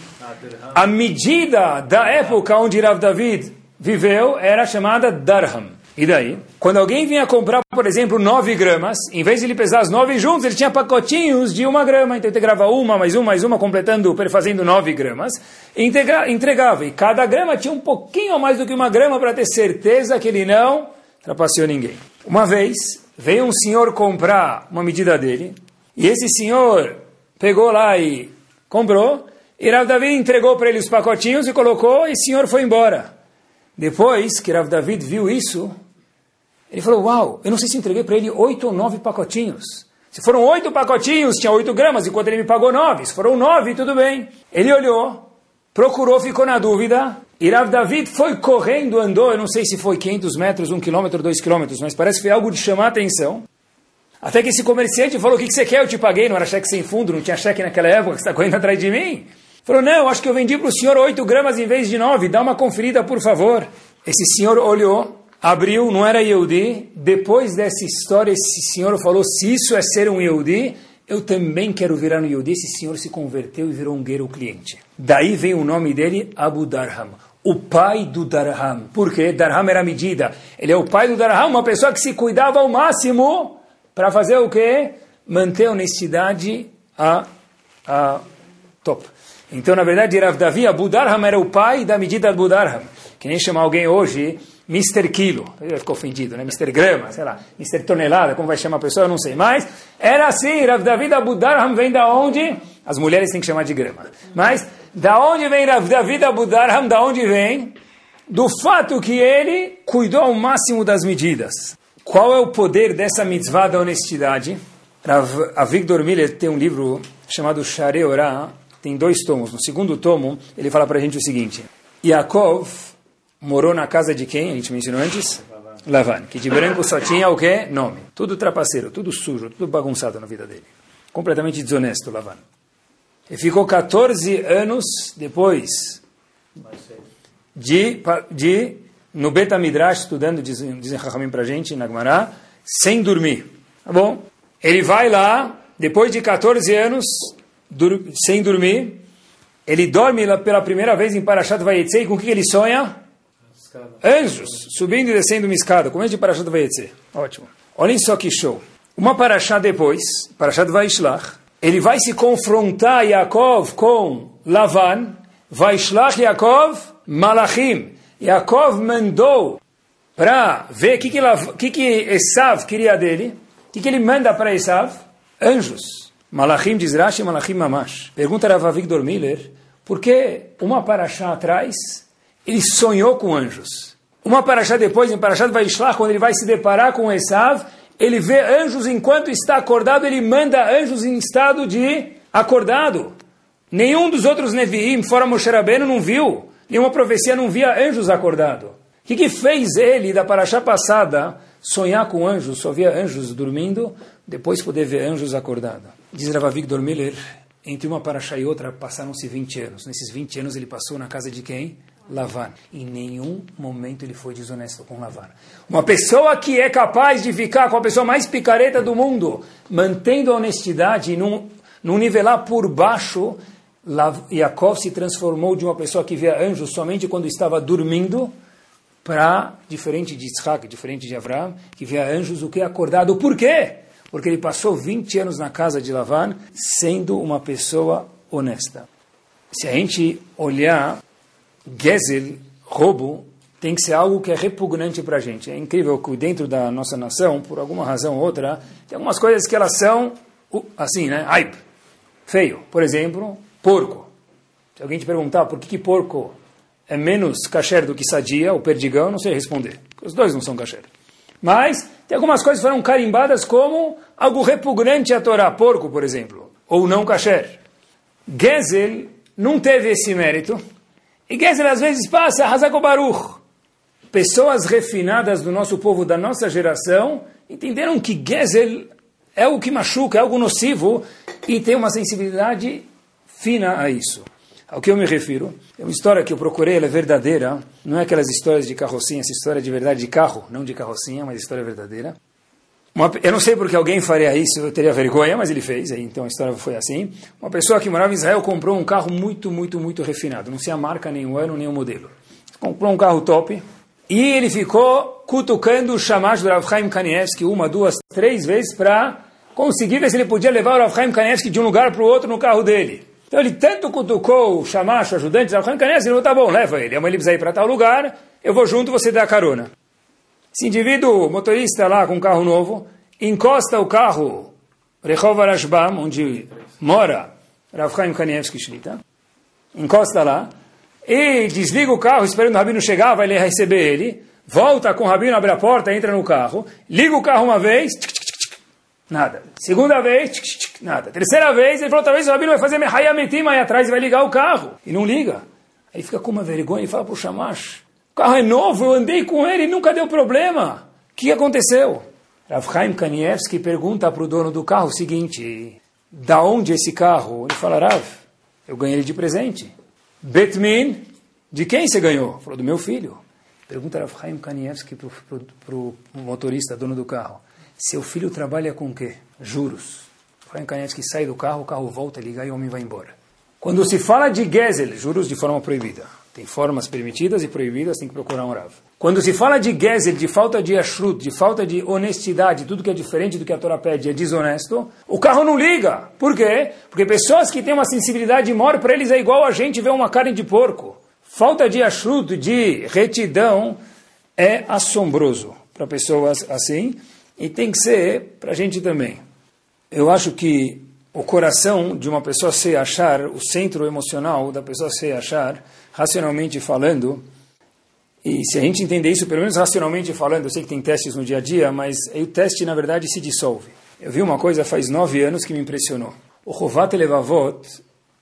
A medida da época onde Rav David viveu era chamada Darham. E daí? Quando alguém vinha comprar, por exemplo, 9 gramas, em vez de ele pesar as 9 juntos, ele tinha pacotinhos de uma grama. Então integrava uma, mais uma, mais uma, completando, fazendo 9 gramas. Entregava. E cada grama tinha um pouquinho a mais do que uma grama para ter certeza que ele não trapaceou ninguém. Uma vez, veio um senhor comprar uma medida dele. E esse senhor pegou lá e comprou. E Rav David entregou para ele os pacotinhos e colocou, e o senhor foi embora. Depois que Rav David viu isso, ele falou, uau, eu não sei se entreguei para ele oito ou nove pacotinhos. Se foram oito pacotinhos, tinha oito gramas, enquanto ele me pagou nove. Se foram nove, tudo bem. Ele olhou, procurou, ficou na dúvida. E Rav David foi correndo, andou, eu não sei se foi 500 metros, 1 quilômetro, 2 quilômetros, mas parece que foi algo de chamar atenção. Até que esse comerciante falou, o que, que você quer? Eu te paguei, não era cheque sem fundo, não tinha cheque naquela época, você está correndo atrás de mim? Falou, não, acho que eu vendi para o senhor 8 gramas em vez de 9, dá uma conferida, por favor. Esse senhor olhou, abriu, não era Yehudi. Depois dessa história, esse senhor falou, se isso é ser um Yehudi, eu também quero virar um Yehudi. Esse senhor se converteu e virou um guerreiro cliente. Daí vem o nome dele, Abu Darham. O pai do Darham. Por quê? Darham era medida. Ele é o pai do Darham, uma pessoa que se cuidava ao máximo para fazer o quê? Manter a honestidade a, a top. Então, na verdade, Rav Davi, Abu Darham era o pai da medida Abu Darham. Que nem chamar alguém hoje Mr. Quilo. Ele ficou ofendido, né? Mr. Grama, sei lá. Mr. Tonelada, como vai chamar a pessoa, eu não sei. Mas era assim, Rav Davi Abu Darham vem da onde? As mulheres têm que chamar de grama. Mas da onde vem Rav Davi Abu Darham? Da onde vem? Do fato que ele cuidou ao máximo das medidas. Qual é o poder dessa mitzvah da honestidade? Rav Avigdor Miller tem um livro chamado Share Orah, tem dois tomos. No segundo tomo, ele fala para a gente o seguinte: Yaakov morou na casa de quem? A gente mencionou antes? Lavan. Que de branco só tinha o quê? Nome. Tudo trapaceiro, tudo sujo, tudo bagunçado na vida dele. Completamente desonesto, Lavan. E ficou 14 anos depois de, de no Beta Midrash, estudando, dizem, dizem Chachamim para a gente, na Gemara, sem dormir. Tá bom? Ele vai lá, depois de 14 anos, dur sem dormir, ele dorme pela primeira vez em Parashat Vayetze, e com o que ele sonha? Anjos, subindo e descendo uma escada, como é de Parashat Vayetze. Ótimo. Olhem só que show. Uma Parashat depois, Parashat Vaishlach, ele vai se confrontar Yaakov com Lavan, Vaishlach Yaakov, Malachim. Yaakov mandou para ver o que, que, que, que Esav queria dele, o que, que ele manda para Esav? Anjos. Malachim diz Rashi, Malachim Mamash. Pergunta Rav Victor Miller, por que uma paraxá atrás ele sonhou com anjos? Uma paraxá depois, em Parashat Vaishlach, quando ele vai se deparar com Esav, ele vê anjos enquanto está acordado, ele manda anjos em estado de acordado. Nenhum dos outros Nevi'im, fora Moshe Rabbeinu, não viu. Nenhuma profecia não via anjos acordados. O que, que fez ele, da paraxá passada, sonhar com anjos, só via anjos dormindo, depois poder ver anjos acordados? Diz Rav Victor Miller, entre uma paraxá e outra passaram-se 20 anos. Nesses 20 anos ele passou na casa de quem? Lavan. Em nenhum momento ele foi desonesto com Lavan. Uma pessoa que é capaz de ficar com a pessoa mais picareta do mundo, mantendo a honestidade e não, nivelar por baixo, Yaakov se transformou de uma pessoa que via anjos somente quando estava dormindo, para, diferente de Isaac, diferente de Abraão, que via anjos o que acordado. Por quê? porque ele passou 20 anos na casa de Lavan sendo uma pessoa honesta. Se a gente olhar, Gezel, roubo, tem que ser algo que é repugnante para a gente. É incrível que dentro da nossa nação, por alguma razão ou outra, tem algumas coisas que elas são assim, né? Aip, feio. Por exemplo, porco. Se alguém te perguntar por que, que porco é menos kasher do que sadia, ou perdigão, não sei responder. Os dois não são kasher. Mas tem algumas coisas que foram carimbadas como algo repugnante à Torá, porco, por exemplo, ou não kasher. Gezel não teve esse mérito, e Gezel às vezes passa Hazakobaruch. Pessoas refinadas do nosso povo, da nossa geração, entenderam que Gezel é algo que machuca, é algo nocivo, e tem uma sensibilidade fina a isso. Ao que eu me refiro, é uma história que eu procurei, ela é verdadeira, não é aquelas histórias de carrocinha, essa história de verdade de carro, não de carrocinha, mas história verdadeira. Uma, eu não sei porque alguém faria isso, eu teria vergonha, mas ele fez, então a história foi assim. Uma pessoa que morava em Israel comprou um carro muito, muito, muito refinado, não sei a marca, nem o ano, nem o modelo. Comprou um carro top e ele ficou cutucando o chamado do Rav Chaim Kanievski uma, duas, três vezes para conseguir ver se ele podia levar o Rav Chaim Kanievski de um lugar para o outro no carro dele. Então ele tanto cutucou o chamacho, o ajudante, Rav Chaim Kanievski, ele falou, tá bom, leva ele. Amanhã ele precisa ir para tal lugar, eu vou junto, você dá a carona. Esse indivíduo, motorista lá com um carro novo, encosta o carro, Rehov Arashbam, onde mora Rav Chaim Kanievski Shlita, encosta lá, e desliga o carro esperando o Rabino chegar, vai receber ele, volta com o Rabino, abre a porta, entra no carro, liga o carro uma vez, tch, tch, tch, nada. Segunda vez, nada. Terceira vez, ele falou, talvez o Rabino vai fazer Mehayametim aí atrás e vai ligar o carro. E não liga. Aí fica com uma vergonha e fala para o Shamash, carro é novo, eu andei com ele e nunca deu problema. O que aconteceu? Rav Chaim Kanievski pergunta para o dono do carro o seguinte, da onde esse carro? Ele fala, Rav, eu ganhei ele de presente. Betmin, de quem você ganhou? Falou, do meu filho. Pergunta Rav Chaim Kanievski para o motorista, dono do carro. Seu filho trabalha com o quê? Juros. Chaim Kanievski sai do carro, o carro volta a ligar e o homem vai embora. Quando se fala de Gezel, juros de forma proibida, tem formas permitidas e proibidas, tem que procurar um Rav. Quando se fala de Gezel, de falta de ashrut, de falta de honestidade, tudo que é diferente do que a Torá pede é desonesto, o carro não liga. Por quê? Porque pessoas que têm uma sensibilidade maior, para eles é igual a gente ver uma carne de porco. Falta de ashrut, de retidão, é assombroso para pessoas assim, e tem que ser para a gente também. Eu acho que o coração de uma pessoa se achar, o centro emocional da pessoa se achar, racionalmente falando, e se a gente entender isso, pelo menos racionalmente falando, eu sei que tem testes no dia a dia, mas o teste, na verdade, se dissolve. Eu vi uma coisa faz nove anos que me impressionou. O Rovat Levavot,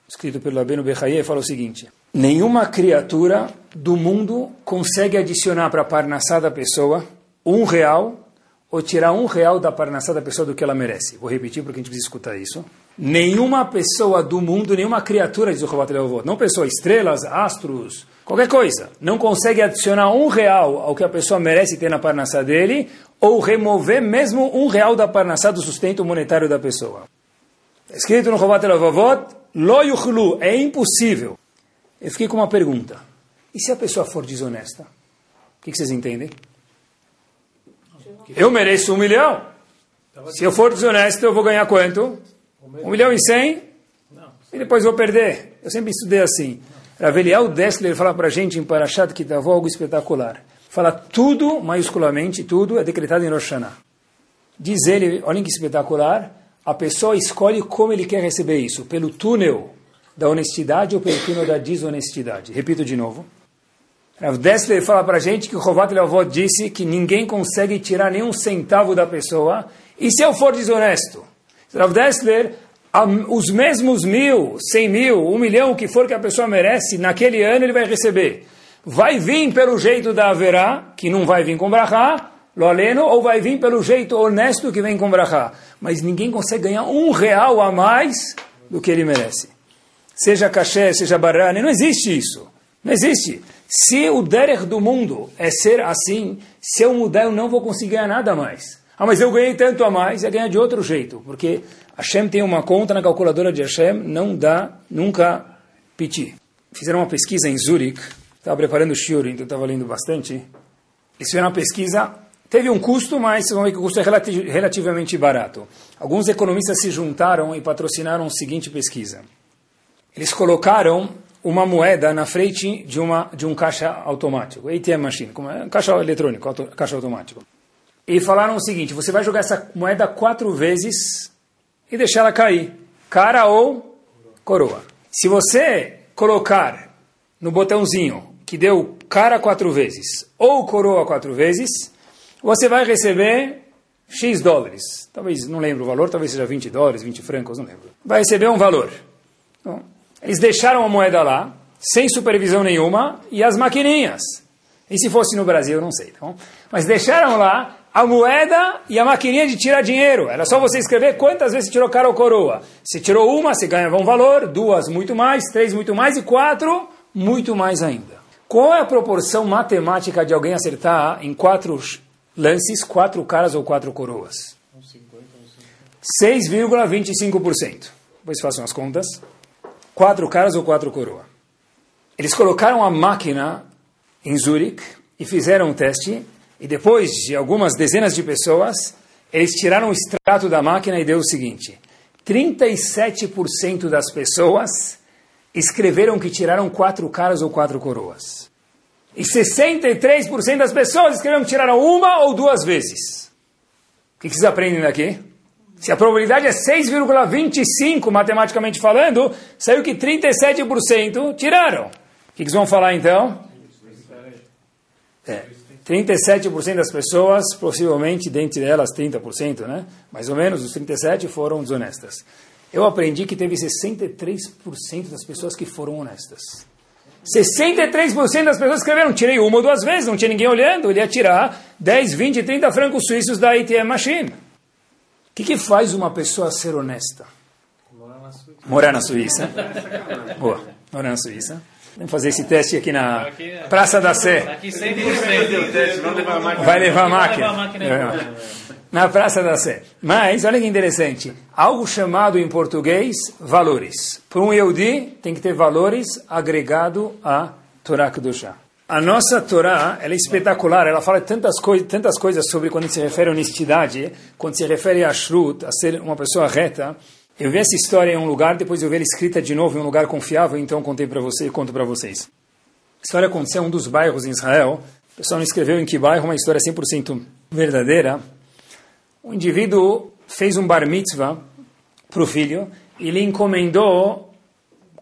escrito pelo Abeno Bechaye, fala o seguinte, nenhuma criatura do mundo consegue adicionar para a parnassá da pessoa um real ou tirar um real da parnassá da pessoa do que ela merece. Vou repetir porque a gente precisa escutar isso. Nenhuma pessoa do mundo, nenhuma criatura, diz o Levavot, não pessoa, estrelas, astros, qualquer coisa, não consegue adicionar um real ao que a pessoa merece ter na parnassá dele, ou remover mesmo um real da parnassá do sustento monetário da pessoa. Está escrito no Rovat Levavot, Lo yuchlu, é impossível. Eu fiquei com uma pergunta. E se a pessoa for desonesta? O que vocês entendem? Eu mereço um milhão. Se eu for desonesto, eu vou ganhar quanto? Um milhão e cem? E depois vou perder. Eu sempre estudei assim. Raveliel Dessler fala para a gente em Parashat que dá algo espetacular. Fala tudo, maiusculamente, tudo é decretado em Rosh Hashanah. Diz ele, olhem que espetacular, a pessoa escolhe como ele quer receber isso, pelo túnel da honestidade ou pelo túnel da desonestidade. Repito de novo. Rav Dessler fala para a gente que o Rovat Leovot disse que ninguém consegue tirar nenhum centavo da pessoa. E se eu for desonesto? Rav Dessler, os mesmos mil, cem mil, um milhão, o que for que a pessoa merece, naquele ano ele vai receber. Vai vir pelo jeito da Haverá, que não vai vir com Brahá, Loaleno, ou vai vir pelo jeito honesto que vem com Brahá. Mas ninguém consegue ganhar um real a mais do que ele merece. Seja caché, seja barane, não existe isso. Não existe. Se o derech do mundo é ser assim, se eu mudar eu não vou conseguir ganhar nada mais. Ah, mas eu ganhei tanto a mais, ia ganhar de outro jeito, porque Hashem tem uma conta na calculadora de Hashem, não dá nunca piti. Fizeram uma pesquisa em Zurich, estava preparando o shiur, então estava lendo bastante. Eles fizeram uma pesquisa, teve um custo, mas vão ver que o custo é relativamente barato. Alguns economistas se juntaram e patrocinaram a seguinte pesquisa. Eles colocaram uma moeda na frente de, uma, de um caixa automático, ATM machine, como é, caixa eletrônico, auto, caixa automático. E falaram o seguinte, você vai jogar essa moeda quatro vezes e deixar ela cair, cara ou coroa. Se você colocar no botãozinho que deu cara quatro vezes ou coroa quatro vezes, você vai receber X dólares. Talvez, não lembro o valor, talvez seja 20 dólares, 20 francos, não lembro. Vai receber um valor. Então, eles deixaram a moeda lá, sem supervisão nenhuma, e as maquininhas. E se fosse no Brasil, eu não sei, tá bom? Mas deixaram lá a moeda e a maquininha de tirar dinheiro. Era só você escrever quantas vezes você tirou cara ou coroa. Se tirou uma, você ganhava um valor, duas, muito mais, três, muito mais, e quatro, muito mais ainda. Qual é a proporção matemática de alguém acertar em quatro lances, quatro caras ou quatro coroas? 6,25%. Depois façam as contas. Quatro caras ou quatro coroas. Eles colocaram a máquina em Zurich e fizeram um teste. E depois de algumas dezenas de pessoas, eles tiraram o extrato da máquina e deu o seguinte: 37% das pessoas escreveram que tiraram quatro caras ou quatro coroas. E 63% das pessoas escreveram que tiraram uma ou duas vezes. O que vocês aprendem daqui? Se a probabilidade é 6,25, matematicamente falando, saiu que 37% tiraram. O que vocês vão falar então? É, 37% das pessoas, possivelmente, dentre elas 30%, né? mais ou menos, os 37% foram desonestas. Eu aprendi que teve 63% das pessoas que foram honestas. 63% das pessoas escreveram, tirei uma ou duas vezes, não tinha ninguém olhando, ele ia tirar 10, 20, 30 francos suíços da ATM Machine. O que, que faz uma pessoa ser honesta? Morar na Suíça. Boa, morar na Suíça. Vamos fazer esse teste aqui na Praça da Sé. Aqui 100%. Vai levar a máquina. Na Praça da Sé. Mas, olha que interessante. Algo chamado em português valores. Para um Yehudi, tem que ter valores agregado a Torá Kedushá. A nossa Torá, ela é espetacular, ela fala tantas, coi tantas coisas sobre quando se refere a honestidade, quando se refere a Shrut, a ser uma pessoa reta. Eu vi essa história em um lugar, depois eu vi ela escrita de novo em um lugar confiável, então contei para você e conto para vocês. A história aconteceu em um dos bairros em Israel. O pessoal não escreveu em que bairro, uma história 100% verdadeira. O indivíduo fez um bar mitzvah para o filho e ele encomendou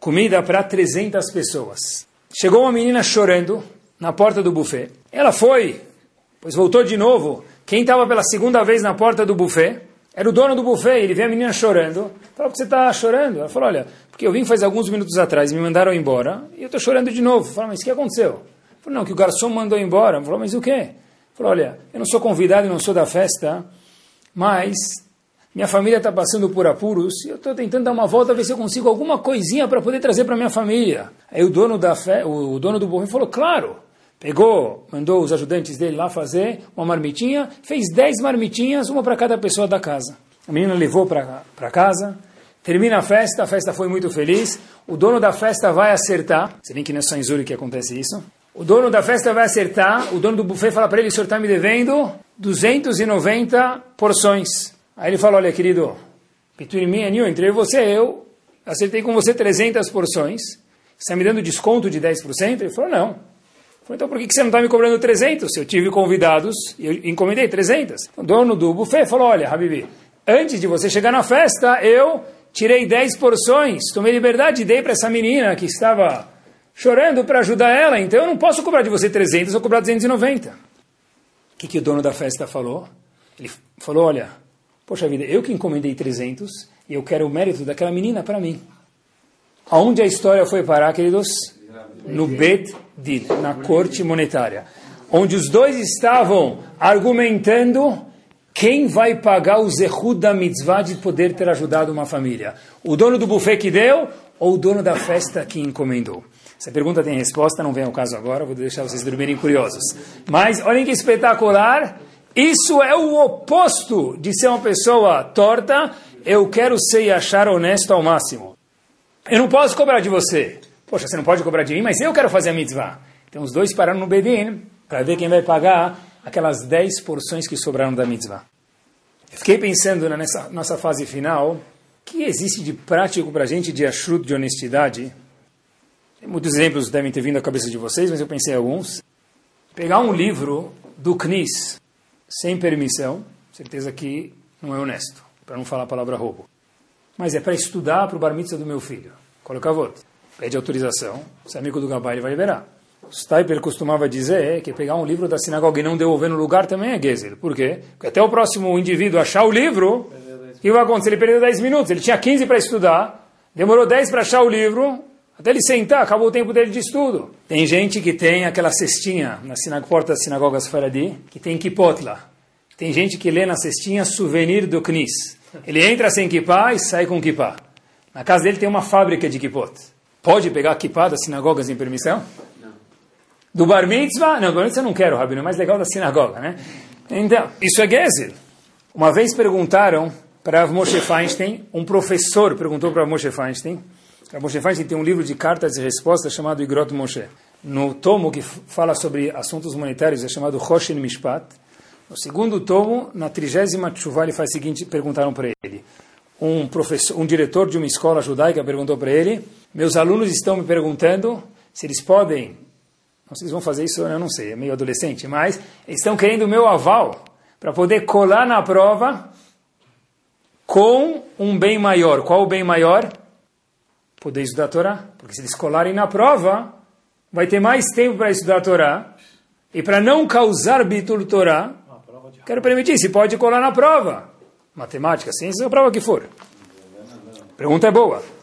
comida para 300 pessoas. Chegou uma menina chorando na porta do buffet. Ela foi, pois voltou de novo. Quem estava pela segunda vez na porta do buffet era o dono do buffet, ele vê a menina chorando. Falou, por que você está chorando? Ela falou, olha, porque eu vim faz alguns minutos atrás, me mandaram embora, e eu estou chorando de novo. Falou, mas o que aconteceu? Falou, não, que o garçom mandou embora. Falou, mas o quê? Falou, olha, eu não sou convidado, não sou da festa, mas minha família está passando por apuros, e eu estou tentando dar uma volta, ver se eu consigo alguma coisinha para poder trazer para minha família. Aí o dono, da o dono do buffet falou, claro, Pegou, mandou os ajudantes dele lá fazer uma marmitinha, fez dez marmitinhas, uma para cada pessoa da casa. A menina levou para casa, termina a festa, a festa foi muito feliz, o dono da festa vai acertar, você vê que não é só em Zurich que acontece isso, o dono da festa vai acertar, o dono do buffet fala para ele, o senhor está me devendo 290 porções. Aí ele fala, olha querido, between me and you, entre você e eu, acertei com você 300 porções, você está me dando desconto de 10%? Ele falou, não. Falei, então por que você não está me cobrando 300? Se eu tive convidados e eu encomendei 300. O dono do buffet falou, olha, Habibi, antes de você chegar na festa, eu tirei 10 porções, tomei liberdade e dei para essa menina que estava chorando para ajudar ela, então eu não posso cobrar de você 300, eu vou cobrar 290. O que, que o dono da festa falou? Ele falou, olha, poxa vida, eu que encomendei 300 e eu quero o mérito daquela menina para mim. Aonde a história foi parar, queridos? No Bet Din, na corte monetária, onde os dois estavam argumentando quem vai pagar o zehud da mitzvah de poder ter ajudado uma família. O dono do buffet que deu ou o dono da festa que encomendou? Essa pergunta tem resposta, não vem ao caso agora, vou deixar vocês dormirem curiosos. Mas olhem que espetacular, isso é o oposto de ser uma pessoa torta, eu quero ser e achar honesto ao máximo. Eu não posso cobrar de você. Poxa, você não pode cobrar de mim, mas eu quero fazer a mitzvah. Então os dois pararam no Bedin para ver quem vai pagar aquelas 10 porções que sobraram da mitzvah. Fiquei pensando nessa nossa fase final, o que existe de prático para a gente de ashrut, de honestidade? Muitos exemplos devem ter vindo à cabeça de vocês, mas eu pensei em alguns. Pegar um livro do CNIS, sem permissão, certeza que não é honesto, para não falar a palavra roubo. Mas é para estudar para o bar mitzvah do meu filho. Coloca a voto pede autorização, se é amigo do Gabai ele vai liberar. O Steiper costumava dizer que pegar um livro da sinagoga e não devolver no lugar também é Gezel. Por quê? Porque até o próximo indivíduo achar o livro, o que vai acontecer? Ele perdeu 10 minutos. Ele tinha 15 para estudar, demorou 10 para achar o livro, até ele sentar, acabou o tempo dele de estudo. Tem gente que tem aquela cestinha na porta das sinagogas Faradi, que tem kipot lá. Tem gente que lê na cestinha souvenir do Knis. Ele entra sem kippah e sai com kippah. Na casa dele tem uma fábrica de kipot. Pode pegar kippah das sinagogas sem permissão? Não. Do bar mitzvah? Não, do bar mitzvah eu não quero, Rabino, é mais legal da sinagoga, né? Então, isso é Gezel. Uma vez perguntaram para Moshe Feinstein, um professor perguntou para Moshe Feinstein, a Moshe Feinstein tem um livro de cartas e respostas chamado Igrot Moshe. No tomo que fala sobre assuntos humanitários é chamado Hoshen Mishpat. No segundo tomo, na trigésima tshuva, ele faz o seguinte, perguntaram para ele. Um, professor, um diretor de uma escola judaica perguntou para ele, meus alunos estão me perguntando se eles podem, não sei se eles vão fazer isso, eu não sei, é meio adolescente, mas eles estão querendo o meu aval para poder colar na prova com um bem maior. Qual o bem maior? Poder estudar a Torá. Porque se eles colarem na prova, vai ter mais tempo para estudar a Torá. E para não causar bitur Torá, quero permitir, se pode colar na prova. Matemática, ciência, a prova que for. Pergunta é boa.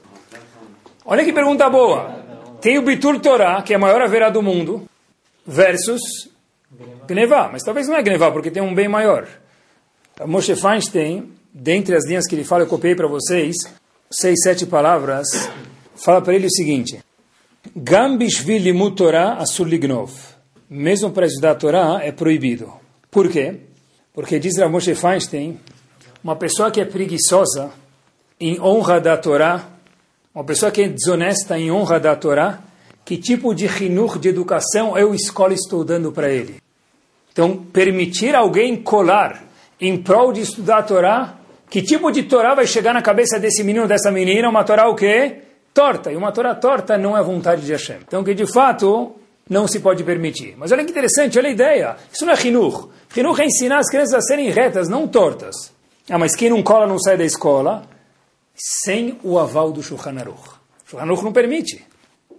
Olha que pergunta boa. Tem o Bitur Torá, que é a maior haverá do mundo, versus Gnevá. Mas talvez não é Gnevá, porque tem um bem maior. A Moshe Feinstein, dentre as linhas que ele fala, eu copiei para vocês, seis, sete palavras, fala para ele o seguinte. Gambishvili lignov. Mesmo para estudar a Torá é proibido. Por quê? Porque diz a Moshe Feinstein, uma pessoa que é preguiçosa em honra da Torá, uma pessoa que é desonesta em honra da Torá, que tipo de rinur de educação eu, escola, estou dando para ele? Então, permitir alguém colar em prol de estudar a Torá, que tipo de Torá vai chegar na cabeça desse menino, dessa menina? Uma Torá o quê? Torta. E uma Torá torta não é vontade de Hashem. Então, que de fato não se pode permitir. Mas olha que interessante, olha a ideia. Isso não é rinur. Rinur é ensinar as crianças a serem retas, não tortas. Ah, mas quem não cola não sai da escola sem o aval do Shulchan Aruch. Shulchan Aruch não permite.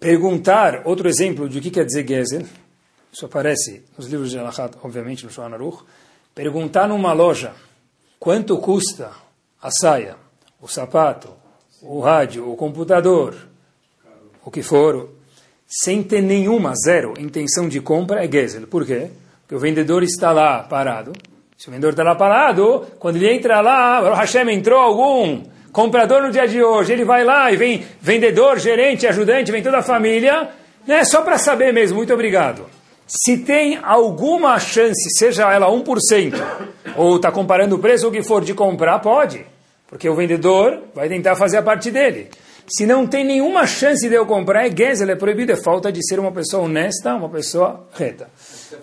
Perguntar, outro exemplo de o que quer dizer Gezer, isso aparece nos livros de Alachat, obviamente, no Shulchan Aruch, perguntar numa loja quanto custa a saia, o sapato, o rádio, o computador, o que for, sem ter nenhuma, zero, intenção de compra, é Gezel. Por quê? Porque o vendedor está lá parado. Se o vendedor está lá parado, quando ele entra lá, o Hashem entrou algum comprador no dia de hoje, ele vai lá e vem vendedor, gerente, ajudante, vem toda a família, né, só para saber mesmo, muito obrigado. Se tem alguma chance, seja ela 1%, ou está comparando o preço ou o que for de comprar, pode. Porque o vendedor vai tentar fazer a parte dele. Se não tem nenhuma chance de eu comprar, é Gezel, é proibido, é falta de ser uma pessoa honesta, uma pessoa reta.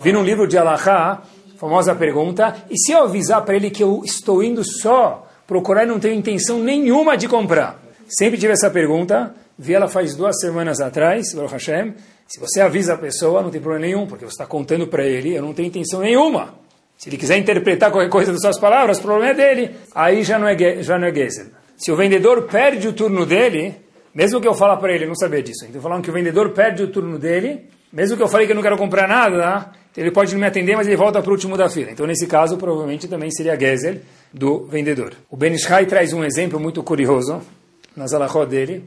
Vi num livro de Allahá, famosa pergunta, e se eu avisar para ele que eu estou indo só procurar e não tenho intenção nenhuma de comprar? Sempre tive essa pergunta, vi ela faz duas semanas atrás, Baruch Hashem, se você avisa a pessoa, não tem problema nenhum, porque você está contando para ele, eu não tenho intenção nenhuma. Se ele quiser interpretar qualquer coisa das suas palavras, o problema é dele. Aí já não é, já não é Gezel. Se o vendedor perde o turno dele, mesmo que eu falar para ele, não sabia disso, então falando que o vendedor perde o turno dele, mesmo que eu falei que eu não quero comprar nada, ele pode não me atender, mas ele volta para o último da fila. Então, nesse caso, provavelmente também seria Gezel do vendedor. O Ben Ishai traz um exemplo muito curioso nas alahot dele,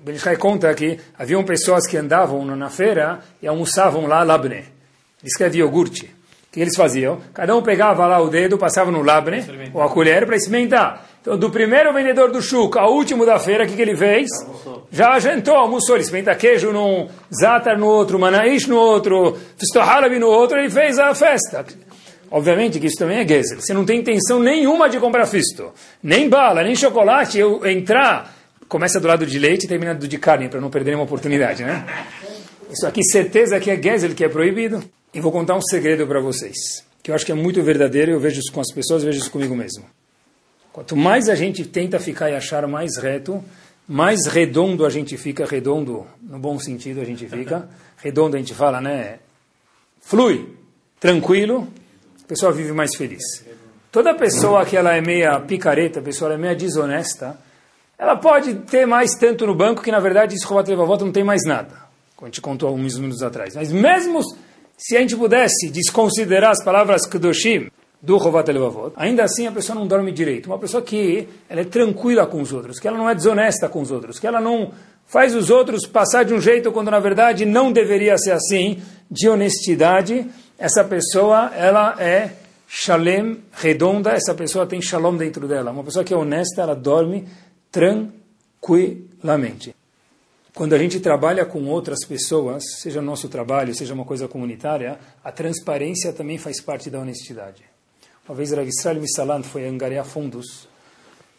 Ben Ishai conta que haviam pessoas que andavam na feira e almoçavam lá labne. Escreve iogurte. O que eles faziam? Cada um pegava lá o dedo, passava no labne, ou a colher, para experimentar. Então, do primeiro vendedor do chuca ao último da feira, o que, que ele fez? Já jantou, almoçou. Ele experimenta queijo num, zatar no outro, manaish no outro, fistohalabi no outro, ele fez a festa. Obviamente que isso também é gezer. Você não tem intenção nenhuma de comprar fisto. Nem bala, nem chocolate. Eu entrar Começa do lado de leite e termina do de carne, para não perder uma oportunidade, né? Isso aqui, certeza que é Gezel, que é proibido. E vou contar um segredo para vocês, que eu acho que é muito verdadeiro, eu vejo isso com as pessoas, vejo isso comigo mesmo. Quanto mais a gente tenta ficar e achar mais reto, mais redondo a gente fica, redondo no bom sentido a gente fica, [laughs] redondo a gente fala, né? Flui, tranquilo, pessoa vive mais feliz. Toda pessoa que ela é meia picareta, pessoa é meia desonesta, ela pode ter mais tanto no banco que, na verdade, esse Rovat Levavot não tem mais nada, como a gente contou alguns minutos atrás. Mas mesmo se a gente pudesse desconsiderar as palavras Kedoshim do Rovat Levavot, ainda assim a pessoa não dorme direito. Uma pessoa que ela é tranquila com os outros, que ela não é desonesta com os outros, que ela não faz os outros passar de um jeito quando, na verdade, não deveria ser assim, de honestidade, essa pessoa, ela é shalem, redonda, essa pessoa tem shalom dentro dela. Uma pessoa que é honesta, ela dorme tranquilamente. Quando a gente trabalha com outras pessoas, seja nosso trabalho, seja uma coisa comunitária, a transparência também faz parte da honestidade. Uma vez Rav Israel Misalant foi angariar fundos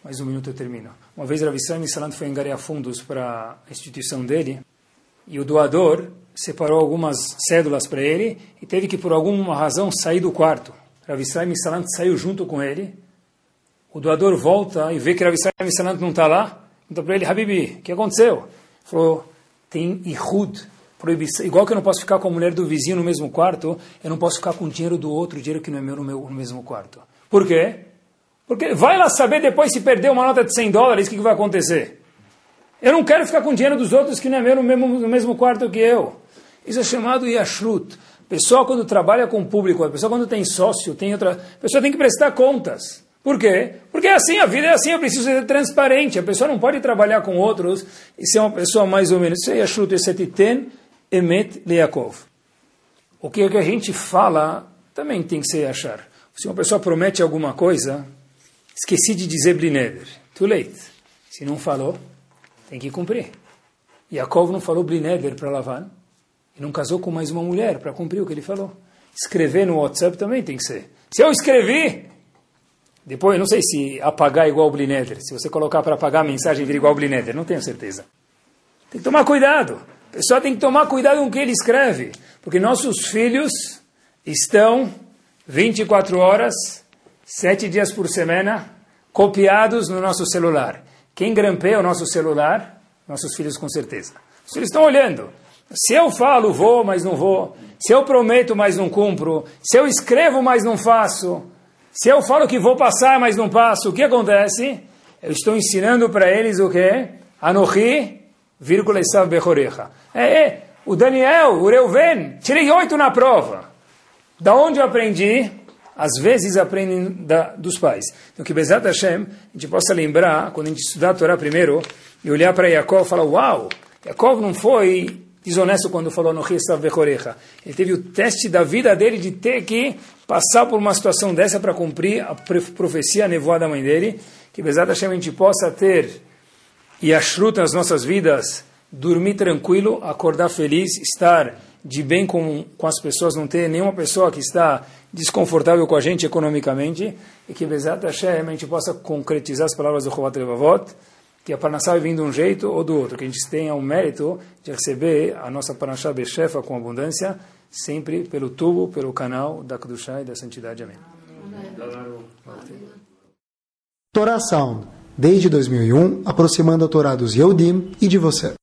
mais um minuto eu termino. Uma vez Rav Israel Salant foi engarear fundos para a instituição dele e o doador separou algumas cédulas para ele e teve que, por alguma razão, sair do quarto. Rav Israel Salant saiu junto com ele. O doador volta e vê que Rav Israel Salant não está lá. Então para ele, Habibi, o que aconteceu? Falou, tem ihud, proibição. Igual que eu não posso ficar com a mulher do vizinho no mesmo quarto, eu não posso ficar com o dinheiro do outro, dinheiro que não é meu no, meu, no mesmo quarto. Por quê? Porque vai lá saber depois se perder uma nota de 100 dólares, o que, que vai acontecer? Eu não quero ficar com o dinheiro dos outros que não é meu no mesmo, no mesmo quarto que eu. Isso é chamado yashrut. Pessoa quando trabalha com o público, a pessoa quando tem sócio, tem outra, a pessoa tem que prestar contas. Por quê? Porque é assim, a vida é assim, eu preciso ser transparente. A pessoa não pode trabalhar com outros e ser uma pessoa mais ou menos. Isso é yashrut, esse é emet leakov. O que, é que a gente fala também tem que ser achar. Se uma pessoa promete alguma coisa, esqueci de dizer blineder. Too late. Se não falou, tem que cumprir. Yaakov não falou blineder para Lavan e não casou com mais uma mulher para cumprir o que ele falou. Escrever no WhatsApp também tem que ser. Se eu escrevi, depois, não sei se apagar é igual blineder. Se você colocar para apagar a mensagem vira igual blineder, não tenho certeza. Tem que tomar cuidado. A pessoa tem que tomar cuidado com o que ele escreve. Porque nossos filhos estão 24 horas, 7 dias por semana, copiados no nosso celular. Quem grampeia o nosso celular? Nossos filhos, com certeza. Os filhos estão olhando. Se eu falo, vou, mas não vou. Se eu prometo, mas não cumpro. Se eu escrevo, mas não faço. Se eu falo que vou passar, mas não passo, o que acontece? Eu estou ensinando para eles o quê? Anohi, vírgula Isav Bechorecha. É, é, o Daniel, o Reuven, tirei oito na prova. Da onde eu aprendi? às vezes aprendem da, dos pais. Então, que Bezat Hashem, a gente possa lembrar, quando a gente estudar a Torá primeiro, e olhar para Yaakov e falar, uau, Yaakov não foi desonesto quando falou no Risav Bechorecha. Ele teve o teste da vida dele de ter que passar por uma situação dessa para cumprir a profecia nevoada da mãe dele. Que Bezat Hashem a gente possa ter e ashruta nas nossas vidas, dormir tranquilo, acordar feliz, estar de bem com, com as pessoas, não ter nenhuma pessoa que está desconfortável com a gente economicamente, e que Bezat Hashem a gente possa concretizar as palavras do Chovat Levavot, que a Parnassá vir de um jeito ou do outro, que a gente tenha o mérito de receber a nossa Parnassá Bechefa com abundância, sempre pelo tubo, pelo canal da Kedushá e da Santidade. Amém. Torá Sound, desde 2001, aproximando a Torá dos Yehudim e de você.